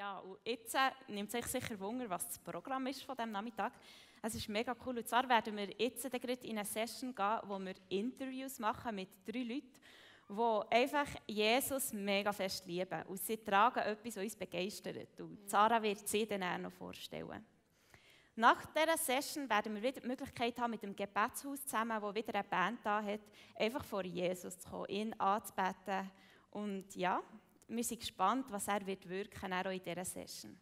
Ja, und jetzt äh, nimmt sich sicher Wunder, was das Programm ist von diesem Nachmittag. Es ist mega cool. Und zwar werden wir jetzt in eine Session gehen, wo wir Interviews machen mit drei Leuten, die einfach Jesus mega fest lieben. Und sie tragen etwas, was uns begeistert. Und Sarah wird sie dann auch noch vorstellen. Nach dieser Session werden wir wieder die Möglichkeit haben, mit dem Gebetshaus zusammen, wo wieder eine Band da hat, einfach vor Jesus zu kommen, ihn anzubeten. Und ja, wir sind gespannt, was er wird wirken auch in dieser Session.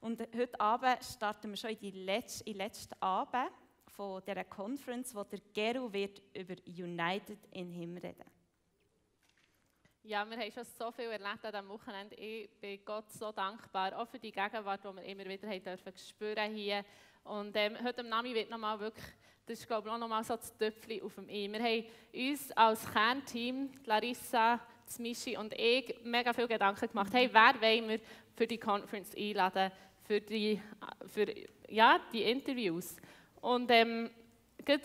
Und heute Abend starten wir schon in den letzten, letzten Abend von dieser Conference, wo der Geru wird über United in Him reden. Ja, wir haben schon so viel erlebt an diesem Wochenende. Ich bin Gott so dankbar, auch für die Gegenwart, die wir immer wieder haben dürfen spüren hier. Und ähm, heute am Nami wird nochmal wirklich, das ist glaube ich auch nochmal so das Töpfchen auf dem I. Wir haben uns als Kernteam, Larissa, Michi und ich, mega viel Gedanken gemacht. Hey, wer wollen wir für die Conference einladen, für die, für, ja, die Interviews? Und ähm,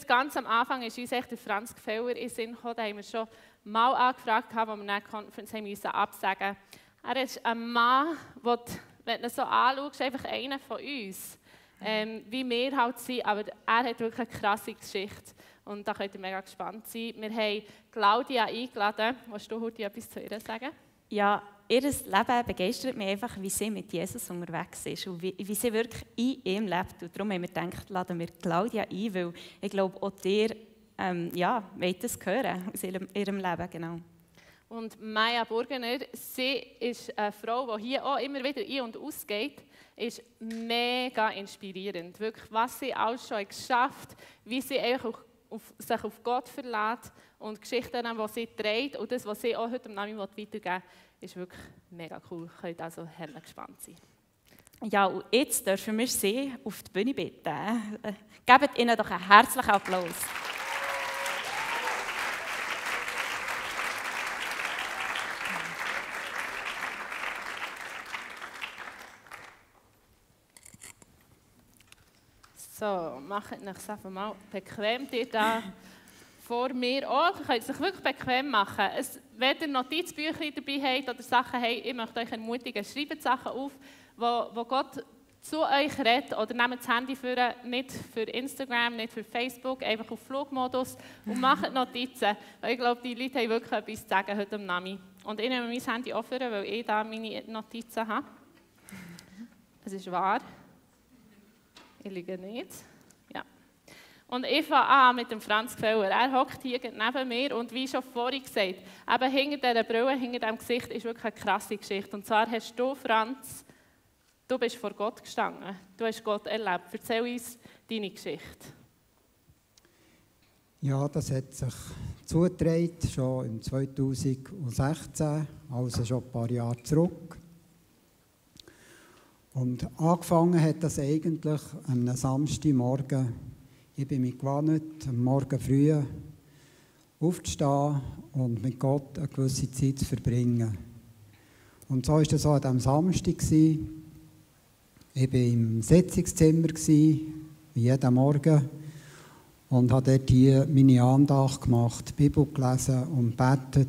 ganz am Anfang ist uns echt der Franz Gfeller in Sinn gekommen, da haben wir schon mal angefragt als wir eine Conference haben müssen absagen Er ist ein Mann, der, wenn du ihn so anschaust, einfach einer von uns. Ähm, wie wir halt sind, aber er hat wirklich eine krasse Geschichte und da könnt ihr mega gespannt sein. Wir haben Claudia eingeladen. Willst du heute etwas zu ihr sagen? Ja, ihr Leben begeistert mich einfach, wie sie mit Jesus unterwegs ist und wie, wie sie wirklich in ihm lebt. Und darum haben wir gedacht, laden wir Claudia ein, weil ich glaube, auch ihr ähm, ja, wollt das hören aus ihrem, ihrem Leben. Genau. Und Maya Burgener, sie ist eine Frau, die hier auch immer wieder ein- und ausgeht, ist mega inspirierend. Wirklich, was sie alles schon geschafft hat, wie sie auch auf, sich auf Gott verlässt und Geschichten, die sie trägt und das, was sie auch heute am Namen weitergeben ist wirklich mega cool. Ihr könnt also herrlich gespannt sein. Ja, und jetzt dürfen wir sie auf die Bühne bitten. Äh, gebt ihnen doch einen herzlichen Applaus So, macht euch einfach mal bequem ihr da vor mir auch. Ihr könnt es euch wirklich bequem machen. Es, wenn ihr Notizbücher dabei habt oder Sachen habt, ich möchte euch ermutigen, schreibt Sachen auf, wo, wo Gott zu euch redet oder nehmt das Handy für, nicht für Instagram, nicht für Facebook, einfach auf Flugmodus und macht Notizen. Weil ich glaube, die Leute haben wirklich etwas zu sagen heute am Nami. Und ich nehme mein Handy offen, weil ich da meine Notizen habe. Es ist wahr. Ich liege nicht. Ja. Und ich fange an mit dem Franz Gfeller. Er hockt hier neben mir und wie schon vorhin gesagt, eben hinter dieser Brille, hinter diesem Gesicht ist wirklich eine krasse Geschichte. Und zwar hast du, Franz, du bist vor Gott gestanden. Du hast Gott erlebt. Erzähl uns deine Geschichte. Ja, das hat sich zugetragen, schon im 2016, also schon ein paar Jahre zurück. Und angefangen hat das eigentlich am Samstagmorgen. Ich bin mich gewohnt, am Morgen früh aufzustehen und mit Gott eine gewisse Zeit zu verbringen. Und so war es auch diesem Samstag. Ich war im Sitzungszimmer, wie jeden Morgen, und habe dort hier meine Andacht gemacht, Bibel gelesen und betet.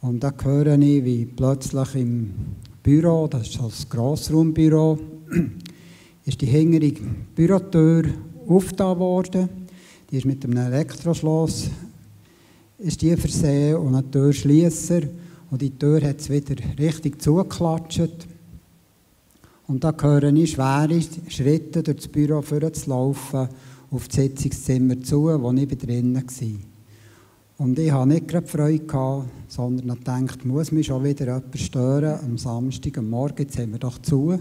Und da höre ich, wie plötzlich im Büro, das ist das Grossraumbüro, ist die hintere Bürotür aufgetan worden. Die ist mit einem Elektroschloss ist die versehen und ein Türschliesser. Und die Tür hat es wieder richtig zugeklatscht. Und da höre ich schwere Schritte durch das Büro zu laufen, auf das Sitzungszimmer zu, wo ich drinnen war. Und ich hatte nicht gerade Freude, gehabt, sondern gedacht, muss mich schon wieder jemand stören am Samstag, am Morgen, jetzt haben wir doch zu.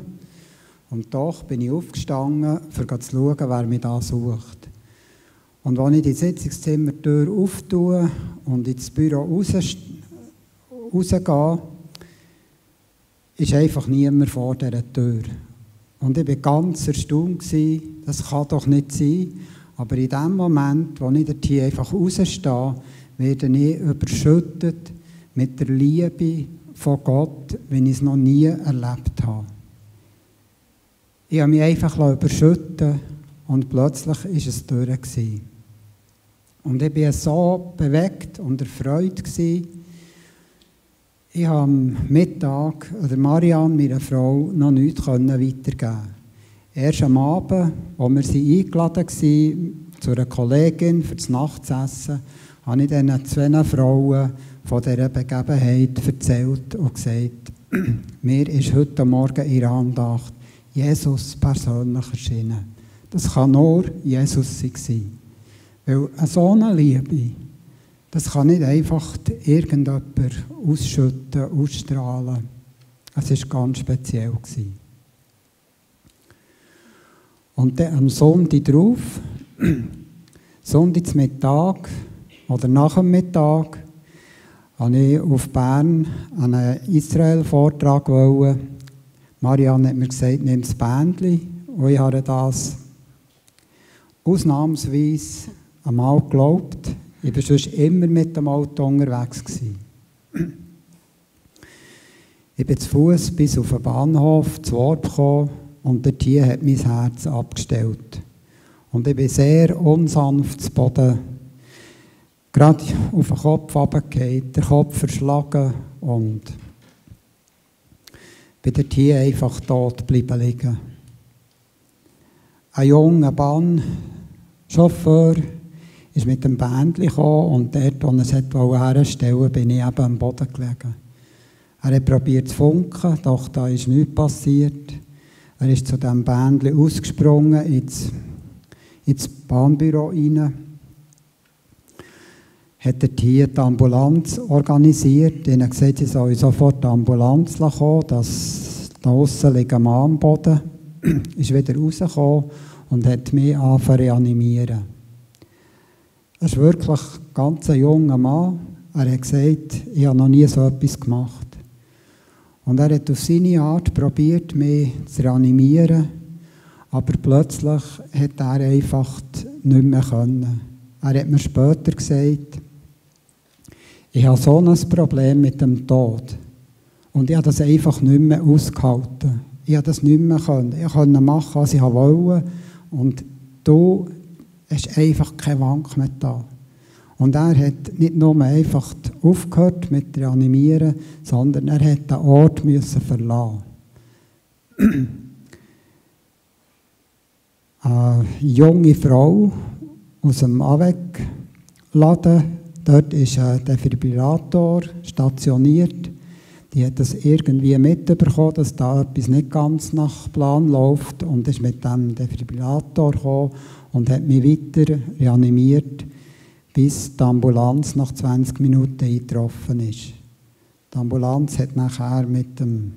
Und doch bin ich aufgestanden, um zu schauen, wer mich da sucht. Und als ich die Sitzungszimmertür auftue und ins Büro raus, rausgehe, ist einfach niemand vor dieser Tür. Und ich war ganz erstaunt, das kann doch nicht sein. Aber in dem Moment, wo ich dort hier einfach rausstehe, werde ich überschüttet mit der Liebe von Gott, wie ich es noch nie erlebt habe. Ich habe mich einfach überschütten und plötzlich war es durch. Und ich war so bewegt und erfreut. Ich habe am Mittag oder Marianne, meiner Frau, noch nichts weitergeben Erst am Abend, als wir sie eingeladen waren, zu einer Kollegin für das Nachtessen, habe ich diesen zwei Frauen von dieser Begebenheit erzählt und gesagt, mir ist heute Morgen in Andacht Jesus persönlich erschienen. Das kann nur Jesus sein. Weil so eine Liebe, das kann nicht einfach irgendjemand ausschütten, ausstrahlen. Es war ganz speziell. Und dann am Sonntag drauf, Mittag oder nach dem Mittag, wollte ich auf Bern einen Israel-Vortrag. Marianne hat mir gesagt, nimm das Bändchen. Und ich habe das ausnahmsweise einmal geglaubt. Ich war sonst immer mit dem Auto unterwegs. Ich bin zu Fuß bis auf den Bahnhof zu Wort gekommen und der Tier hat mein Herz abgestellt. Und ich bin sehr unsanft zu Boden, gerade auf den Kopf runtergefallen, der Kopf verschlagen und bei der Tier einfach tot bleiben liegen. Ein junger Bahn, Chauffeur, ist mit dem Bändchen gekommen und dort, wo er es herstellen bin ich eben am Boden gelegen. Er hat probiert zu funken, doch da ist nichts passiert. Er ist zu diesem Bändchen ausgesprungen ins, ins Bahnbüro hinein, hat er hier die Ambulanz organisiert, ihnen gesagt, sie sollen sofort die Ambulanz kommen, dass da außen liegt ein Mann am Boden, ist wieder rausgekommen und hat mich angefangen reanimieren. Er ist wirklich ein ganz junger Mann. Er hat gesagt, ich habe noch nie so etwas gemacht. Und er hat auf seine Art probiert, mich zu reanimieren, aber plötzlich hat er einfach nicht mehr können. Er hat mir später gesagt, ich habe so ein Problem mit dem Tod. Und ich habe das einfach nicht mehr ausgehalten. Ich habe das nicht mehr können. Ich konnte machen, was ich wollte. Und du hast einfach keine Wank mehr da. Und er hat nicht nur einfach aufgehört mit Reanimieren, sondern er hat den Ort müssen verlassen. Eine junge Frau aus dem AWEC-Laden, dort ist ein Defibrillator stationiert. Die hat das irgendwie mitbekommen, dass da etwas nicht ganz nach Plan läuft und ist mit dem Defibrillator gekommen und hat mich weiter reanimiert bis die Ambulanz nach 20 Minuten eingetroffen ist. Die Ambulanz hat nachher mit dem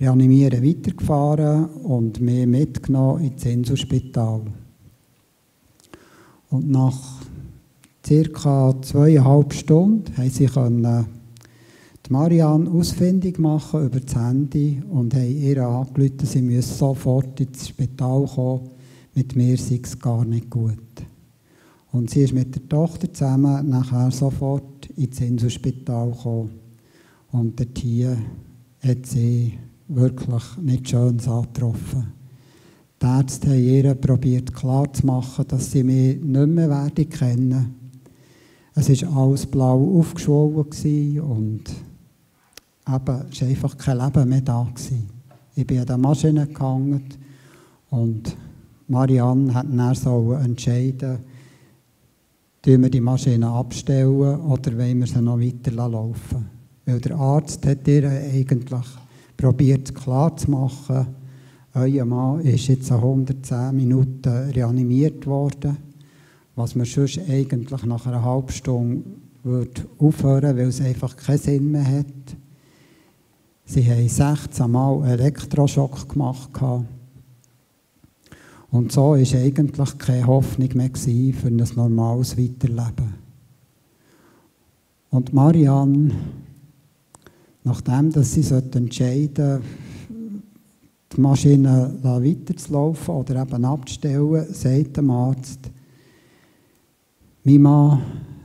Reanimieren weitergefahren und mich mitgenommen ins Inselspital. Und nach circa zweieinhalb Stunden haben sie können die Marianne ausfindig machen über das Handy und haben ihr angerufen, sie müsse sofort ins Spital kommen. Mit mir sei es gar nicht gut. Und sie ist mit der Tochter zusammen nachher sofort ins Inselspital gekommen. Und dort hier hat sie wirklich nicht schön angetroffen. Die Ärzte haben ihr probiert klarzumachen, dass sie mich nicht mehr werden kennen. Es war alles blau aufgeschwollen und eben, es war einfach kein Leben mehr da. Gewesen. Ich bin an der Maschine gehangen und Marianne hat dann so entscheiden Tun wir die Maschine abstellen oder wollen wir sie noch weiter laufen Weil der Arzt hat ihr eigentlich probiert klar zu machen, euer Mann ist jetzt 110 Minuten reanimiert worden, was man sonst eigentlich nach einer halben Stunde würde aufhören weil es einfach keinen Sinn mehr hat. Sie haben 16 Mal Elektroschock gemacht. Und so war eigentlich keine Hoffnung mehr für ein normales Weiterleben. Und Marianne, nachdem dass sie entscheiden die Maschine weiterzulaufen oder eben abzustellen, sagt der Arzt, mein Mann,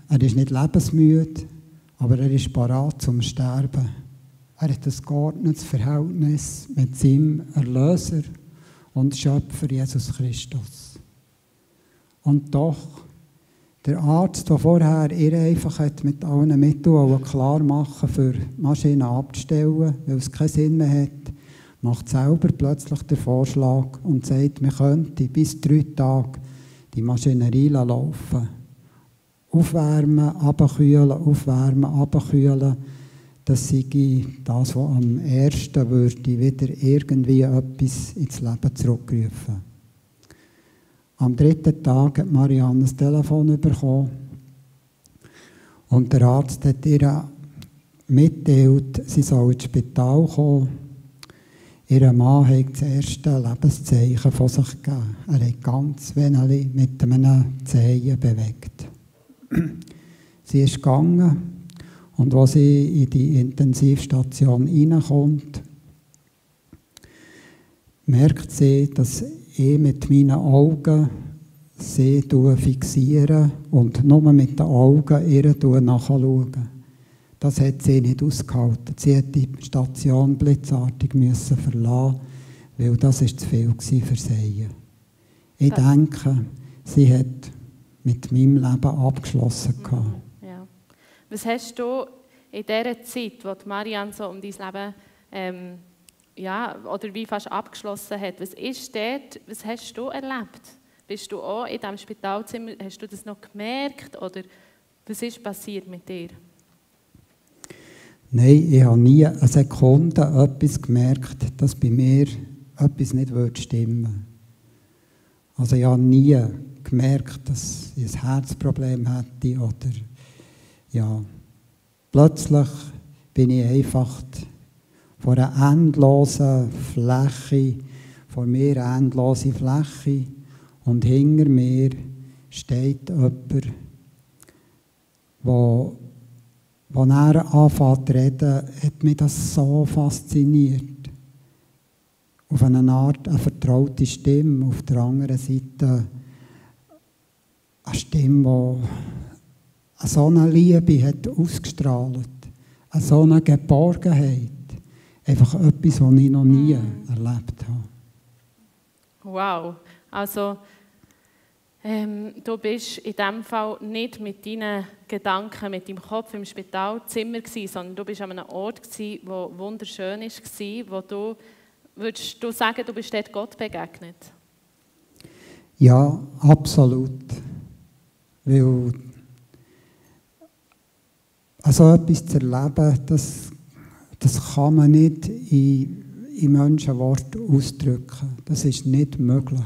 er ist nicht lebensmüde, aber er ist parat zum Sterben. Er hat ein geordnetes Verhältnis mit seinem Erlöser und Schöpfer Jesus Christus. Und doch, Der Arzt, der vorher ihr einfach mit allen Mitteln klar machen für Maschinen abzustellen, weil es keinen Sinn mehr hat, macht selber plötzlich den Vorschlag und sagt, man könnte bis drei Tage die Maschinerie laufen. Aufwärmen, abkühlen, aufwärmen, abkühlen. Das sei das, was am ersten würde wieder irgendwie etwas ins Leben zurückrufen. Am dritten Tag hat Marianne ein Telefon bekommen und der Arzt hat ihr mitteilt, sie soll ins Spital kommen. Ihr Mann hat das erste Lebenszeichen von sich gegeben. Er hat ganz wenig mit einem Zehen bewegt. Sie ist gegangen und als sie in die Intensivstation hineinkommt, merkt sie, dass ich mit meinen Augen sie fixiere und nur mit den Augen ihr nachschaue. Das hat sie nicht ausgehalten. Sie hat die Station blitzartig müssen verlassen, weil das ist zu viel für sie. Ich denke, sie hat mit meinem Leben abgeschlossen. Mhm. Ja. Was hast du in dieser Zeit, wo Marianne so um dein Leben ähm, ja, oder wie fast abgeschlossen hat. Was ist dort, was hast du erlebt? Bist du auch in diesem Spitalzimmer, hast du das noch gemerkt oder was ist passiert mit dir? Nein, ich habe nie eine Sekunde etwas gemerkt, dass bei mir etwas nicht stimmen würde. Also ich habe nie gemerkt, dass ich ein Herzproblem hätte oder ja, plötzlich bin ich einfach vor einer endlosen Fläche, vor mir eine endlose Fläche und hinter mir steht jemand, der, als er anfängt zu reden, hat mich das so fasziniert. Auf eine Art eine vertraute Stimme, auf der anderen Seite eine Stimme, die so eine Liebe hat ausgestrahlt, eine so eine Geborgenheit einfach etwas, was ich noch nie mm. erlebt habe. Wow, also ähm, du bist in dem Fall nicht mit deinen Gedanken, mit deinem Kopf im Spitalzimmer gewesen, sondern du bist an einem Ort gewesen, wo wunderschön war, wo du, würdest du sagen, du bist dort Gott begegnet? Ja, absolut. Weil also etwas zu erleben, das das kann man nicht in, in Menschenworten ausdrücken. Das ist nicht möglich.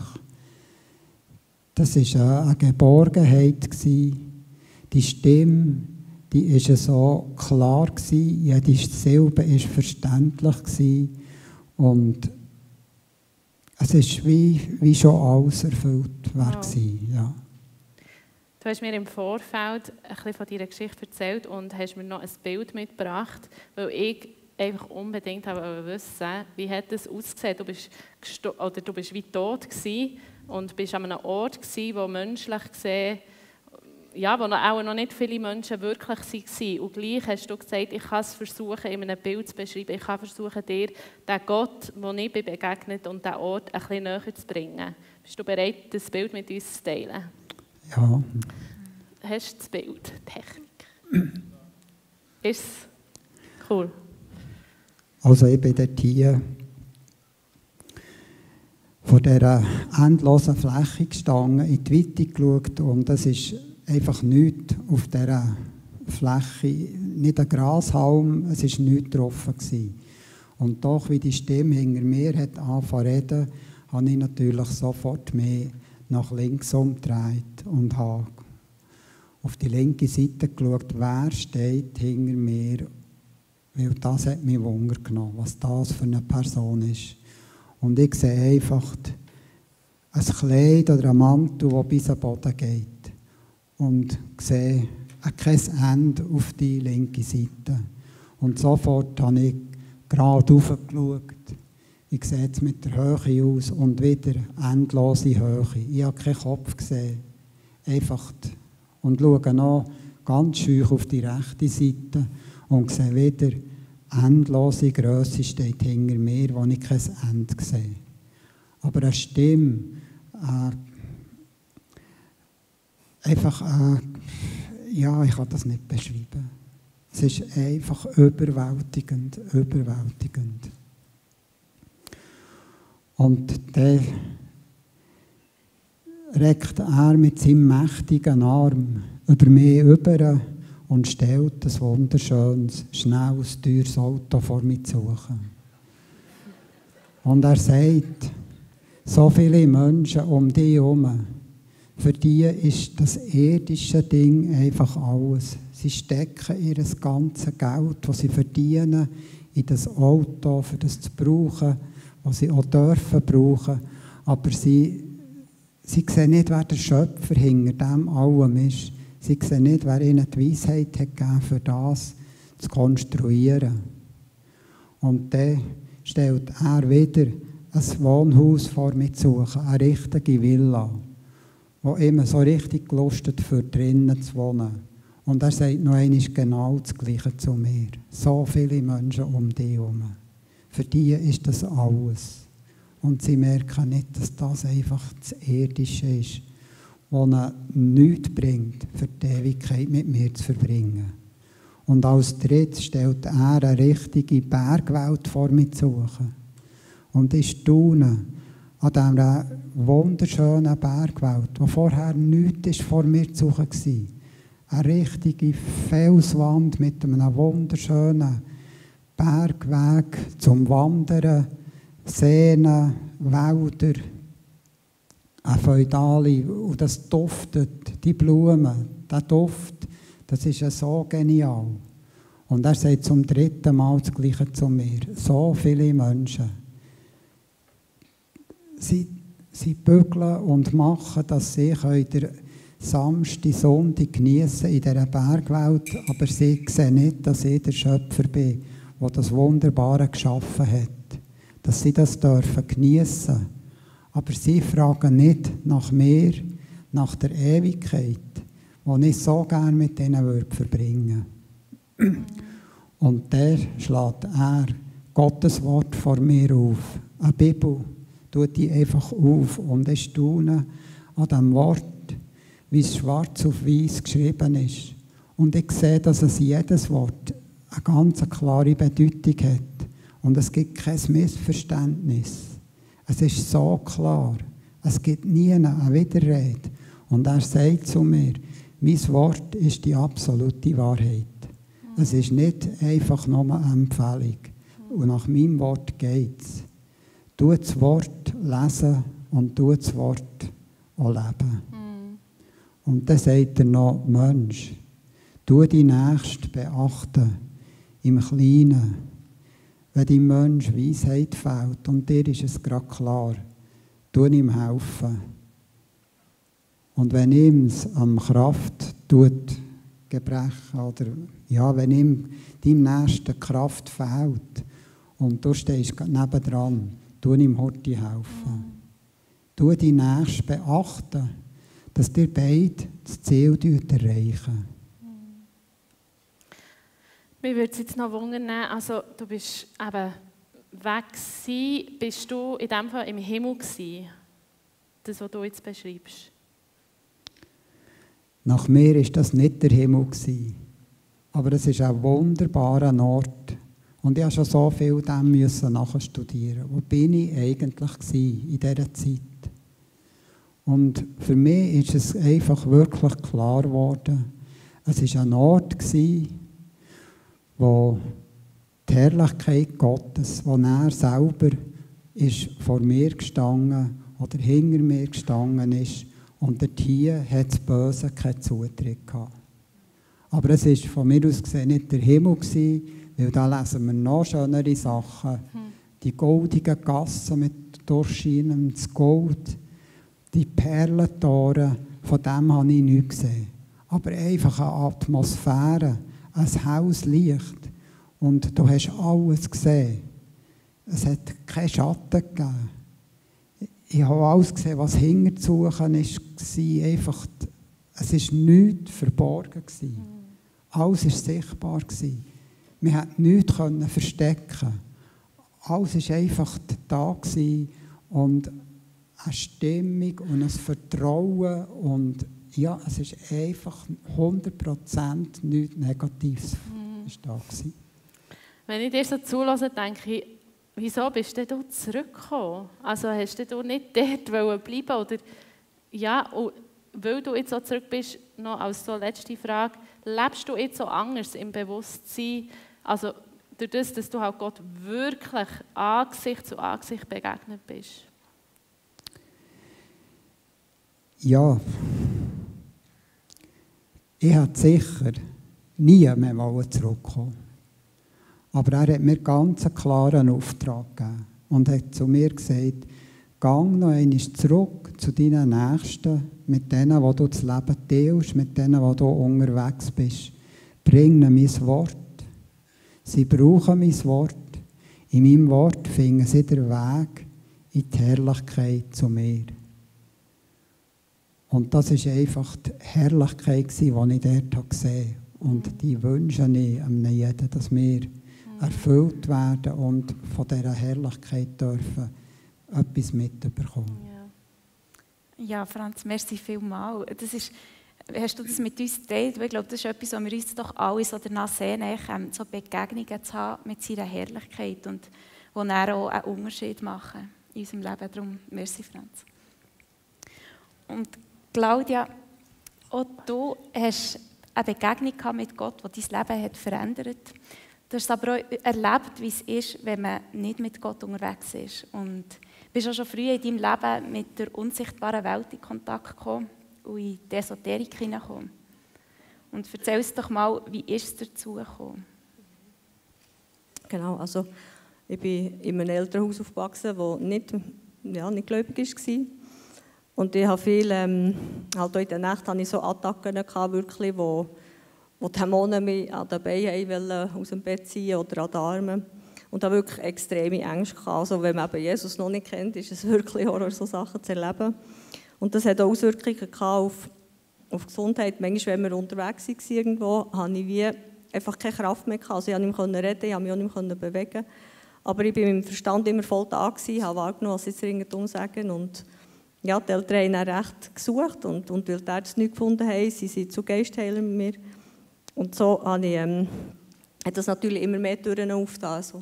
Das war eine Geborgenheit. Die Stimme, die war so klar. Jede Silbe war verständlich. Und es ist wie, wie schon alles erfüllt war. Ja. Du hast mir im Vorfeld ein von deiner Geschichte erzählt und hast mir noch ein Bild mitgebracht, weil ich einfach unbedingt wissen, wie hat es ausgesehen. Du bist, oder du bist wie tot und bist an einem Ort gewesen, wo menschlich gesehen, ja, wo auch noch nicht viele Menschen wirklich waren. Und gleich hast du gesagt, ich kann es versuchen, in einem Bild zu beschreiben. Ich kann versuchen, dir den Gott, den ich bin begegnet und den Ort ein bisschen näher zu bringen. Bist du bereit, das Bild mit uns zu teilen? Ja. Hast du das Bild? Technik. Ist cool. Also ich bin dort hier vor dieser endlosen Fläche gestanden, in die Weite geschaut und es ist einfach nichts auf dieser Fläche, nicht ein Grashalm, es war nichts drauf. Gewesen. Und doch, wie die Stimme hinter mir hat angefangen reden, habe ich natürlich sofort mehr nach links umgedreht und habe auf die linke Seite geschaut, wer steht hinter mir weil das hat mich Wunder genommen, was das für eine Person ist. Und ich sehe einfach ein Kleid oder ein Mantel, der bis am Boden geht. Und sehe kein Ende auf die linke Seite. Und sofort habe ich gerade hochgeschaut. Ich sehe jetzt mit der Höhe aus und wieder endlose Höhe. Ich habe keinen Kopf gesehen. Einfach. Und schaue noch ganz schön auf die rechte Seite und sehe wieder endlose Größe steht hinter mir, wo ich kein Ende sehe. Aber eine Stimme, äh, einfach eine ja, ich kann das nicht beschreiben. Es ist einfach überwältigend, überwältigend. Und dann reckt er mit seinem mächtigen Arm über mich über und stellt ein wunderschönes, schnelles, teures Auto vor mir zu. Und er sagt, so viele Menschen um dich herum, für die ist das irdische Ding einfach alles. Sie stecken ihr ganzes Geld, das sie verdienen, in das Auto, für das zu brauchen, was sie auch dürfen brauchen. Aber sie, sie sehen nicht, wer der Schöpfer hinter dem allem ist. Sie sehen nicht, wer ihnen die Weisheit hat gegeben, für das zu konstruieren. Und dann stellt er wieder ein Wohnhaus vor mir zu suchen, eine richtige Villa wo immer so richtig gelustet für drinnen zu wohnen. Und er sagt noch einmal genau das Gleiche zu mir. So viele Menschen um dich herum. Für die ist das alles. Und sie merken nicht, dass das einfach das Irdische ist, was ihnen nichts bringt, für die Ewigkeit mit mir zu verbringen. Und als drittes stellt er eine richtige Bergwelt vor mir zu suchen. Und ich staune an dieser wunderschönen Bergwelt, wo vorher nichts vor mir zu suchen war. Eine richtige Felswand mit einem wunderschönen Bergweg zum Wandern, Seen, Wälder, eine Feudale und das duftet, die Blumen, der Duft, das ist ja so genial. Und er sagt zum dritten Mal das Gleiche zu mir. So viele Menschen. Sie Sie bügeln und machen, dass sie den Samstag, Sonntag genießen in dieser Bergwelt, aber sie sehen nicht, dass ich der Schöpfer bin, der das Wunderbare geschaffen hat. Dass sie das dürfen genießen. Aber sie fragen nicht nach mir, nach der Ewigkeit, die ich so gerne mit ihnen würde verbringen Und der schlägt er Gottes Wort vor mir auf, eine Bibel tut die einfach auf und ich staune an dem Wort, wie es schwarz auf weiß geschrieben ist. Und ich sehe, dass es jedes Wort eine ganz klare Bedeutung hat. Und es gibt kein Missverständnis. Es ist so klar. Es gibt nie eine Widerrede. Und er sagt zu mir, mein Wort ist die absolute Wahrheit. Es ist nicht einfach nur eine Empfehlung. Und nach meinem Wort geht es. Tu das Wort lesen und tu das Wort auch leben. Mhm. Und dann sagt er noch, Mensch, tu die Nächste beachten, im Kleinen. Wenn dem Mensch Weisheit fehlt und dir ist es gerade klar, tu ihm helfen. Und wenn ihm es am Kraft tut, gebrechen oder ja, wenn ihm deinem Nächsten Kraft fehlt und du stehst nebendran, Tu ihm heute helfen. Tu die Nächsten beachten, dass ihr beide das Ziel erreichen. Mir würde es jetzt noch wundern, also du bist eben weg gewesen, bist du in dem Fall im Himmel gewesen? Das, was du jetzt beschreibst. Nach mir ist das nicht der Himmel gewesen, aber es ist ein wunderbarer Ort, und ich musste schon so viel dem müssen nachstudieren. Wo bin ich eigentlich in dieser Zeit? Und für mich ist es einfach wirklich klar geworden, es war ein Ort, wo die Herrlichkeit Gottes, wo er selber ist vor mir gestanden oder hinter mir gestanden ist und dort hier hat das Böse keinen Zutritt gehabt. Aber es war von mir aus gesehen nicht der Himmel, gewesen, weil da lesen wir noch schönere Sachen. Hm. Die goldigen Gassen mit durchscheinendem Gold, die Perlentore, von dem habe ich nichts gesehen. Aber einfach eine Atmosphäre, ein Haus Licht. Und du hast alles gesehen. Es hat keinen Schatten gegeben. Ich habe alles gesehen, was hinter zu suchen war. Einfach, es war nichts verborgen. Alles war sichtbar. Wir konnten nichts verstecken. Alles war einfach da und eine Stimmung und ein Vertrauen und ja, es ist einfach 100% nichts Negatives mhm. ist da gewesen. Wenn ich dir so zulasse, denke ich, wieso bist du zurückgekommen? Also hast du nicht dort bleiben oder ja, und weil du jetzt so zurück bist, noch als so letzte Frage, lebst du jetzt so anders im Bewusstsein, also durch das, dass du halt Gott wirklich Angesicht zu Angesicht begegnet bist? Ja, ich hätte sicher nie mehr zurückkommen Aber er hat mir ganz einen klaren Auftrag gegeben und hat zu mir gesagt, gang noch einmal zurück zu deinen Nächsten, mit denen, wo du das Leben teilst, mit denen, wo du unterwegs bist. Bring ihnen mein Wort. Sie brauchen mein Wort. In meinem Wort finden sie den Weg in die Herrlichkeit zu mir. Und das war einfach die Herrlichkeit, die ich dort gesehen habe. Und die wünsche ich einem jeden, dass wir erfüllt werden und von dieser Herrlichkeit dürfen etwas mitbekommen. Ja. ja, Franz, merci vielmals. Das ist, hast du das mit uns geteilt? Ich glaube, das ist etwas, was wir uns doch alle so danach sehen, so Begegnungen zu haben mit seiner Herrlichkeit und die dann auch einen Unterschied machen in unserem Leben. Darum, merci, Franz. Und Claudia, auch du hast eine Begegnung mit Gott, die dein Leben hat verändert hat. Du hast aber auch erlebt, wie es ist, wenn man nicht mit Gott unterwegs ist. Und bist auch schon früh in deinem Leben mit der unsichtbaren Welt in Kontakt gekommen und in die Esoterik hineingekommen. Und erzähl uns doch mal, wie ist es dazu gekommen? Genau, also ich bin in einem Elternhaus aufgewachsen, das nicht, ja, nicht gläubig war. Und ich habe viel, ähm, halt auch in der Nacht hatte ich so Attacken gehabt, wirklich, wo, wo die Dämonen mich an den Beinen aus dem Bett ziehen oder an den Armen. Und da wirklich extreme Ängste gehabt. Also wenn man eben Jesus noch nicht kennt, ist es wirklich Horror, so Sachen zu erleben. Und das hat auch Auswirkungen auf, auf Gesundheit. Manchmal, wenn wir unterwegs waren irgendwo, hatte ich wie einfach keine Kraft mehr gehabt. Also ich konnte nicht mehr reden, ich konnte mich auch nicht mehr bewegen. Aber ich war mit dem Verstand immer voll da, gewesen, habe wahrgenommen, was sie jetzt ringsum sagen. Und ja, die Eltern haben recht gesucht und, und weil die Ärzte nichts gefunden haben, sie sind zu Geistheilern mit mir. Und so habe ich, ähm, hat das natürlich immer mehr Türen aufgetan. Also.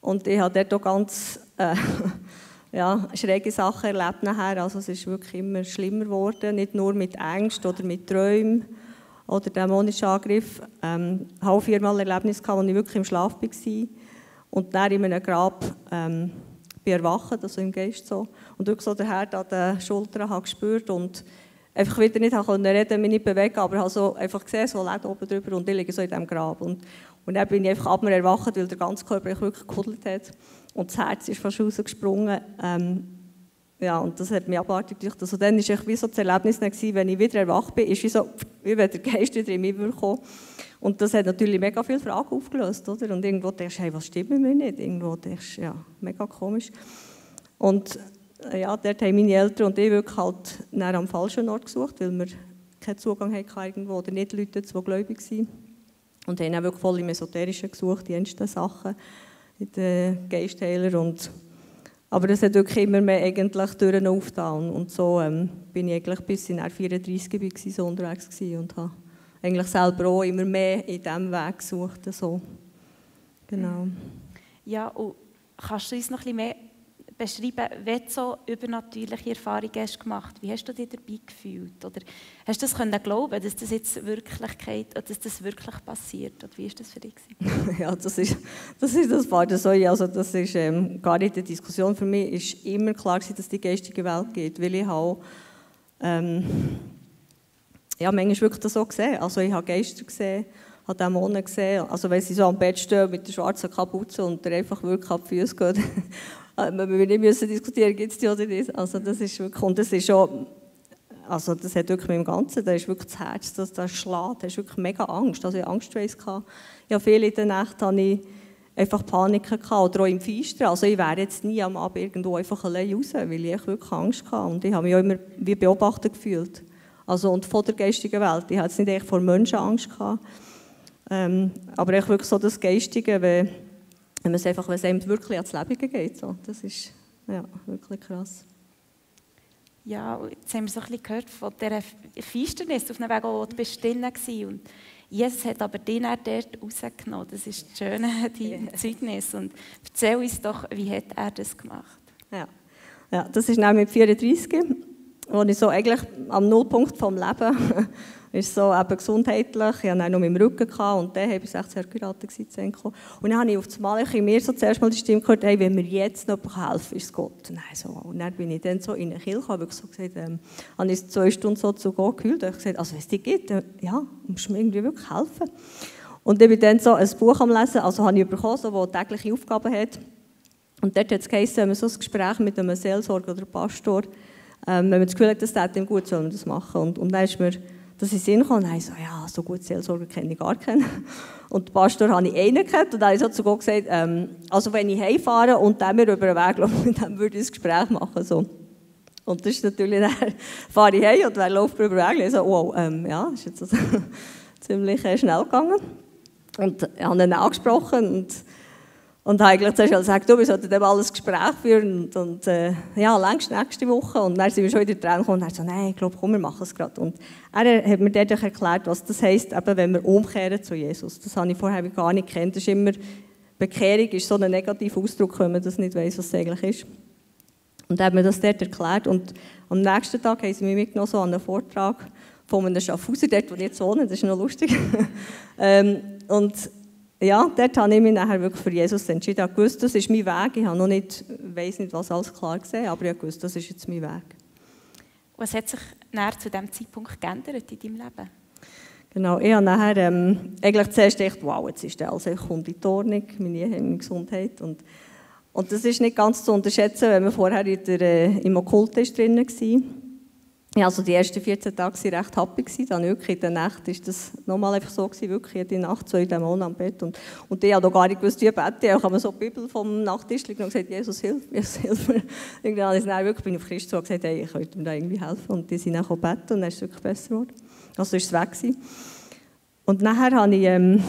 Und ich habe dort auch ganz äh, ja, schräge Sachen erlebt nachher. Also es ist wirklich immer schlimmer geworden, nicht nur mit Ängsten oder mit Träumen oder dämonischen Angriff. Ähm, ich hatte viermal Erlebnis, gehabt, wo ich wirklich im Schlaf war und dann in einem Grab ähm, bin erwacht, also im Geist so. Und wirklich so der Herd an den Schultern habe gespürt und einfach wieder nicht konnte reden, mich nicht bewegen, aber habe so einfach gesehen, so Läden oben drüber und ich liege so in diesem Grab. Und, und dann bin ich einfach ab mir erwacht, weil der ganze Körper wirklich gekudelt hat und das Herz ist fast rausgesprungen. Ähm, ja, und das hat mich abartig gemacht. Also dann war wie so das Erlebnis, gewesen, wenn ich wieder erwacht bin, ist wie so, wie wenn der Geist wieder in mich kommt. Und das hat natürlich mega viele Fragen aufgelöst, oder? Und irgendwo denkst du, hey, was stimmt mit mir nicht? Irgendwo denkst du, ja, mega komisch. Und äh, ja, dort haben meine Eltern und ich wirklich halt am falschen Ort gesucht, weil wir keinen Zugang hatten irgendwo oder nicht Leute, die gläubig waren. Und haben auch wirklich voll im Esoterischen gesucht, die ersten Sachen, in den Geistheiler und aber das hat wirklich immer mehr eigentlich Türen aufgetan. Und so ähm, bin ich eigentlich bis in 34 war, so unterwegs und habe eigentlich selber auch immer mehr in diesem Weg gesucht. So. Genau. Ja, und kannst du uns noch ein bisschen mehr beschreiben, wie du so übernatürliche Erfahrungen hast gemacht Wie hast du dich dabei gefühlt? Oder hast du das können glauben, dass das jetzt Wirklichkeit, oder dass das wirklich passiert? Oder wie war das für dich? ja, das ist das, ist das Fall. So, also das ist ähm, gar nicht eine Diskussion. Für mich ist immer klar dass es die geistige Welt gibt, weil ich auch ähm, ja, manchmal wirklich das so gesehen. Also ich habe Geister gesehen, habe Dämonen gesehen. Also wenn sie so am Bett stehen mit der schwarzen Kapuze und der einfach wirklich auf die Füße geht, wir nicht müssen diskutieren, gibt es die oder nicht. Also das ist wirklich, und das ist schon, also das hat wirklich mit dem Ganzen, da ist wirklich das Herz, das, das schlägt, da ist wirklich mega Angst. Also ich hatte Angststrace. Ja, viele in der Nacht hatte ich einfach Panik gehabt, oder auch im Feister. Also ich wäre jetzt nie am Abend irgendwo einfach allein raus, weil ich wirklich Angst hatte. Und ich habe mich auch immer wie beobachtet gefühlt. Also und von der geistigen Welt. Ich hatte jetzt nicht echt vor Menschen Angst gehabt. Ähm, aber echt wirklich so das Geistige, wenn wenn man es einfach, wenn es einem wirklich ans Leben geht. So. Das ist ja, wirklich krass. ja, jetzt haben wir so ein bisschen gehört von dieser Finsternis auf dem Weg, wo du war. Und Jesus hat aber dich dann dort rausgenommen. Das ist das Schöne, dein Zeugnis. Und erzähl uns doch, wie hat er das gemacht? Ja, ja das ist dann mit 34, wo ich so eigentlich am Nullpunkt vom Leben ist so eben gesundheitlich. Ich hatte noch mit dem Rücken gehabt, und dann war ich 16 Jahre geheiratet. Und dann habe ich auf das Mal in mir so zuerst mal die Stimme gehört, hey, wenn mir jetzt noch helfen, ist es Gott. Und dann, so, und dann bin ich dann so in eine Kirche, habe ich so gesagt, ähm, habe ich zwei Stunden so zu gehen gefühlt. Und ich gesagt, also wenn es dich gibt, ja, musst du mir irgendwie wirklich helfen. Und ich bin dann so ein Buch am Lesen, also habe ich bekommen, so, das tägliche Aufgaben hat. Und dort hat es geheißen, so ein Gespräch mit einem Seelsorger oder Pastor, ähm, wenn man das Gefühl hat, das tut ihm gut, soll man das machen. Und, und dann ist mir dass ich Sinn und ich so, ja, so gut Seelsorger kenne ich gar keinen. Und den Pastor habe ich einen gehabt und dann habe ich so zu Gott gesagt, ähm, also wenn ich heimfahre und dann mir über den Weg laufe, dann würde ich ein Gespräch machen. So. Und das ist natürlich, dann fahre ich heim und wer läuft über den Weg, ich so, wow, ähm, ja, ist jetzt also ziemlich äh, schnell gegangen. Und ich habe ihn angesprochen und und eigentlich zuerst gesagt, du, wir sollten eben alles Gespräch führen und, und äh, ja, längst nächste Woche. Und dann sind wir schon wieder dran gekommen und er so, nein, ich glaube, komm, wir machen es gerade. Und er hat mir dadurch erklärt, was das heisst, eben, wenn wir umkehren zu Jesus. Das habe ich vorher gar nicht gekannt. Das ist immer, Bekehrung ist so ein negativer Ausdruck, wenn man das nicht weiß, was es eigentlich ist. Und er hat mir das dort erklärt und am nächsten Tag haben sie mich mitgenommen so an einen Vortrag von einem Schaffhauser, dort, wo ich jetzt wohne, das ist noch lustig. ähm, und ja, dort habe ich mich nachher wirklich für Jesus entschieden. Ich gewusst, das ist mein Weg. Ich habe noch nicht, weiß nicht, was alles klar gesehen, aber ich gewusst, das ist jetzt mein Weg. Was hat sich näher zu diesem Zeitpunkt geändert in deinem Leben? Genau, ich habe nachher ähm, eigentlich zuerst gedacht, wow, jetzt ist der ich komme in die Ordnung, meine Gesundheit. Und, und das ist nicht ganz zu unterschätzen, wenn man vorher in der, äh, im Okkult drin war. Ja, also die ersten 14 Tage waren recht happy. Dann wirklich in der Nacht war das nochmal einfach so, gewesen, wirklich jede Nacht, zwei Dämonen am Bett. Und, und die haben gar nicht gewusst, wie beten. Ich habe mir so die Bibel vom Nachttisch gelegt und gesagt, Jesus, hilf mir, hilf mir. Irgendwann habe ich dann wirklich, bin auf Christus und gesagt, hey, ich könnte mir da irgendwie helfen. Und die sind dann beten und dann ist es wirklich besser geworden. Also ist es weg gewesen. Und nachher habe ich, ähm,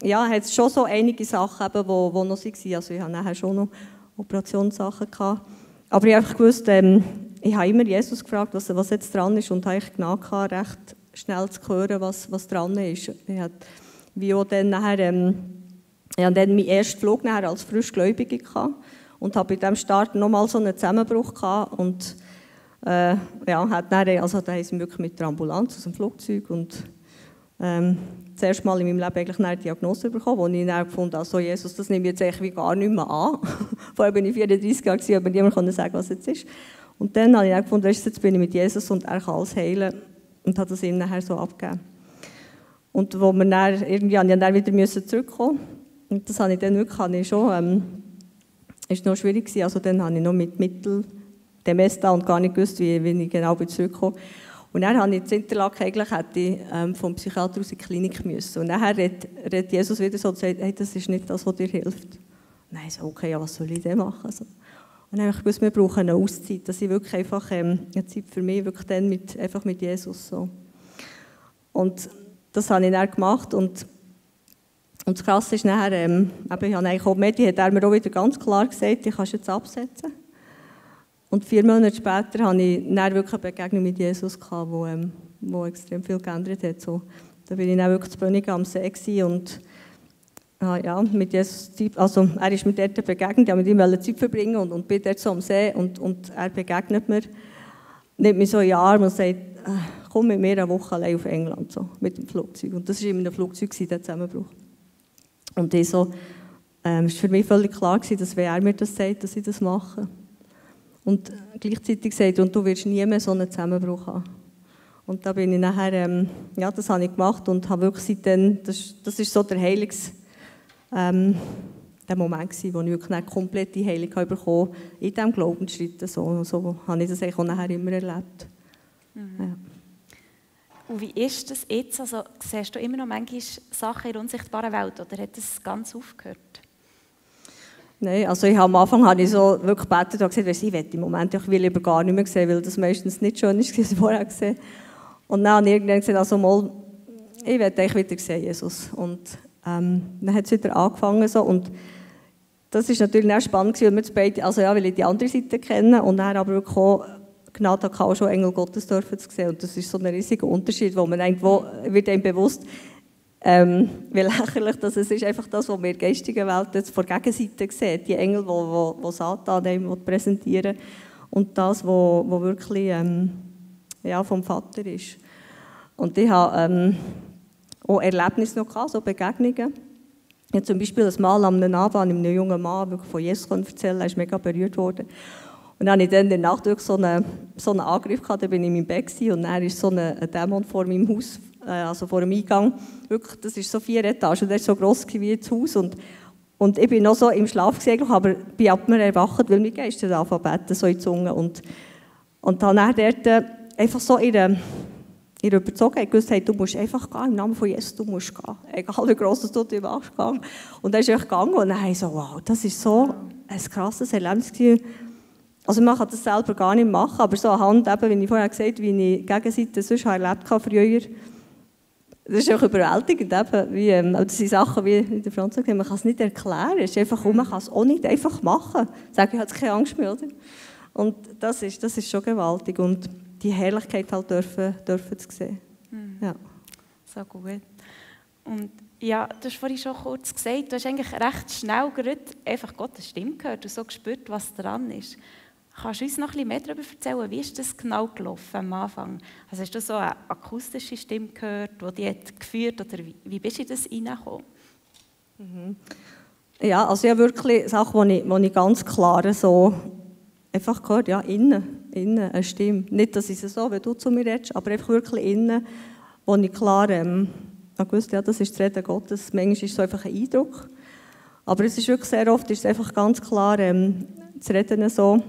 ja, hat es schon so einige Sachen, die wo, wo noch waren. Also ich hatte nachher schon noch Operationssachen. Gehabt. Aber ich habe einfach gewusst, ähm, ich habe immer Jesus gefragt, was, was jetzt dran ist und habe ich gehabt, recht schnell zu hören, was, was dran ist. Ich hatte, wie dann nachher, ähm, ich hatte dann meinen ersten Flug nachher als Frischgläubige gehabt und habe bei diesem Start nochmal so einen Zusammenbruch gehabt und äh, ja, hat dann, also da sind wirklich mit der Ambulanz aus dem Flugzeug und ähm, das erste Mal in meinem Leben eigentlich eine Diagnose bekommen, wo ich dann gefunden habe, also Jesus, das nehme ich jetzt eigentlich gar nicht mehr an. Vorher bin ich 34 Jahre, aber niemand sagen was jetzt ist. Und dann habe ich auch gefunden, jetzt bin ich mit Jesus und er kann alles heilen. Und habe das ihm nachher so abgegeben. Und wo wir dann, irgendwie ich dann wieder müssen zurückkommen Und das habe ich dann wirklich habe ich schon, ähm, ist noch schwierig gewesen. Also dann habe ich noch mit Mittel Demesta und gar nicht gewusst, wie, wie ich genau zurückkomme. Und dann habe ich das Interlaken eigentlich hätte ich, ähm, vom Psychiater aus in die Klinik müssen. Und dann redet, redet Jesus wieder so und sagt, hey, das ist nicht das, was dir hilft. Dann so, okay, ja, was soll ich denn machen? Also, und ich gewusst, wir brauchen eine Auszeit, dass ich wirklich einfach ähm, eine Zeit für mich wirklich dann mit, einfach mit Jesus so. Und das habe ich dann gemacht und, und das Krasse ist nachher, ähm, ich habe eigentlich auch Medi hat er mir auch wieder ganz klar gesagt, ich kann es jetzt absetzen. Und vier Monate später hatte ich dann wirklich eine Begegnung mit Jesus, gehabt, wo, ähm, wo extrem viel geändert hat. So, da bin ich dann wirklich zu Bönigen am See und Ah, ja, mit Jesus, also er ist mir dort begegnet, ich wollte mit ihm Zeit verbringen und, und bin dort so am See und, und er begegnet mir, nimmt mich so in die Arme und sagt, ah, komm mit mir eine Woche allein auf England, so, mit dem Flugzeug. Und das war in einem Flugzeug, der Zusammenbruch. Und ich so, ähm, es war für mich völlig klar, gewesen, dass wenn er mir das sagt, dass ich das mache. Und gleichzeitig sagt und du wirst nie mehr so einen Zusammenbruch haben. Und da bin ich nachher, ähm, ja, das habe ich gemacht und habe wirklich seitdem, das, das ist so der Heiligs ähm, der Moment gewesen, wo ich wirklich eine komplette Heilung bekommen in diesem Glaubensschritt. So, so habe ich das eigentlich auch nachher immer erlebt. Mhm. Ja. Und wie ist das jetzt? Also, siehst du immer noch manchmal Sachen in der unsichtbaren Welt oder hat das ganz aufgehört? Nein, also ich am Anfang habe ich so wirklich gebetet und gesagt, ich will im Moment ich will lieber gar nicht mehr sehen, weil das meistens nicht schön ist, was ich vorher gesehen Und dann habe ich irgendwann gesagt, also mal, ich will eigentlich wieder sehen, Jesus. Und ähm, dann hat es wieder angefangen so, und das ist natürlich auch spannend weil wir beide, also ja, weil ich die andere Seite kennen und dann aber auch Gnade hatte, auch schon Engel Gottes dürfen zu sehen. Und das ist so ein riesiger Unterschied, wo man denkt, wo wird einem bewusst, ähm, wie lächerlich das ist, einfach das, was wir in der geistigen Welt jetzt von der Gegenseite sehen. Die Engel, die wo, wo Satan einem präsentieren und das, was wo, wo wirklich ähm, ja, vom Vater ist. Und ich habe ähm, auch Erlebnisse noch gehabt, so Begegnungen. Ich habe zum Beispiel das Mal am Abend einem jungen Mann von Jesus erzählen, er ist mega berührt worden. Und dann hatte ich dann in der Nacht wirklich so einen, so einen Angriff, gehabt, da bin ich in meinem Bett und dann ist so ein, Dämon vor meinem Haus, äh, also vor dem Eingang, wirklich, das ist so vier Etagen, und der ist so gross wie das Haus und, und ich bin noch so im Schlaf gesehen, aber bin ab mir erwacht, weil mein Geist anfangen so in die Zunge und, und dann dort einfach so in der ich überzogen, ich wusste, hey, du musst einfach gehen, im Namen von Jesus, du musst gehen. Egal wie gross du dich machst, gehen. Und dann ist er gegangen und dann so, wow, das ist so ein krasses Erlebnis Also man kann das selber gar nicht machen, aber so anhand, eben, wie ich vorher gesagt habe, wie ich Gegenseite sonst erlebt habe früher, das ist auch überwältigend, eben, wie, ähm, das sind Sachen, wie in der Franz gesagt man kann es nicht erklären, es ist einfach, man kann es auch nicht einfach machen. Sagen, ich habe keine Angst mehr, oder? Und das ist, das ist schon gewaltig und die Herrlichkeit halt dürfen, dürfen zu sehen. Mhm. Ja. So gut. Und ja, du hast vorhin schon kurz gesagt, du hast eigentlich recht schnell gerade einfach Gottes Stimme gehört und so gespürt, was dran ist. Kannst du uns noch ein bisschen mehr darüber erzählen, wie ist das genau gelaufen am Anfang? Also hast du so eine akustische Stimme gehört, die dich hat geführt oder wie, wie bist du in das hineingekommen? Mhm. Ja, also ja wirklich Sachen, die ich, die ich ganz klar so einfach gehört, ja, innen innen eine Stimme. Nicht, dass ich es so, wie du zu mir redest, aber einfach wirklich innen, wo ich klar ähm, wusste, ja, das ist das Reden Gottes. Manchmal ist es einfach ein Eindruck. Aber es ist wirklich sehr oft ist es einfach ganz klar, ähm, das Reden so.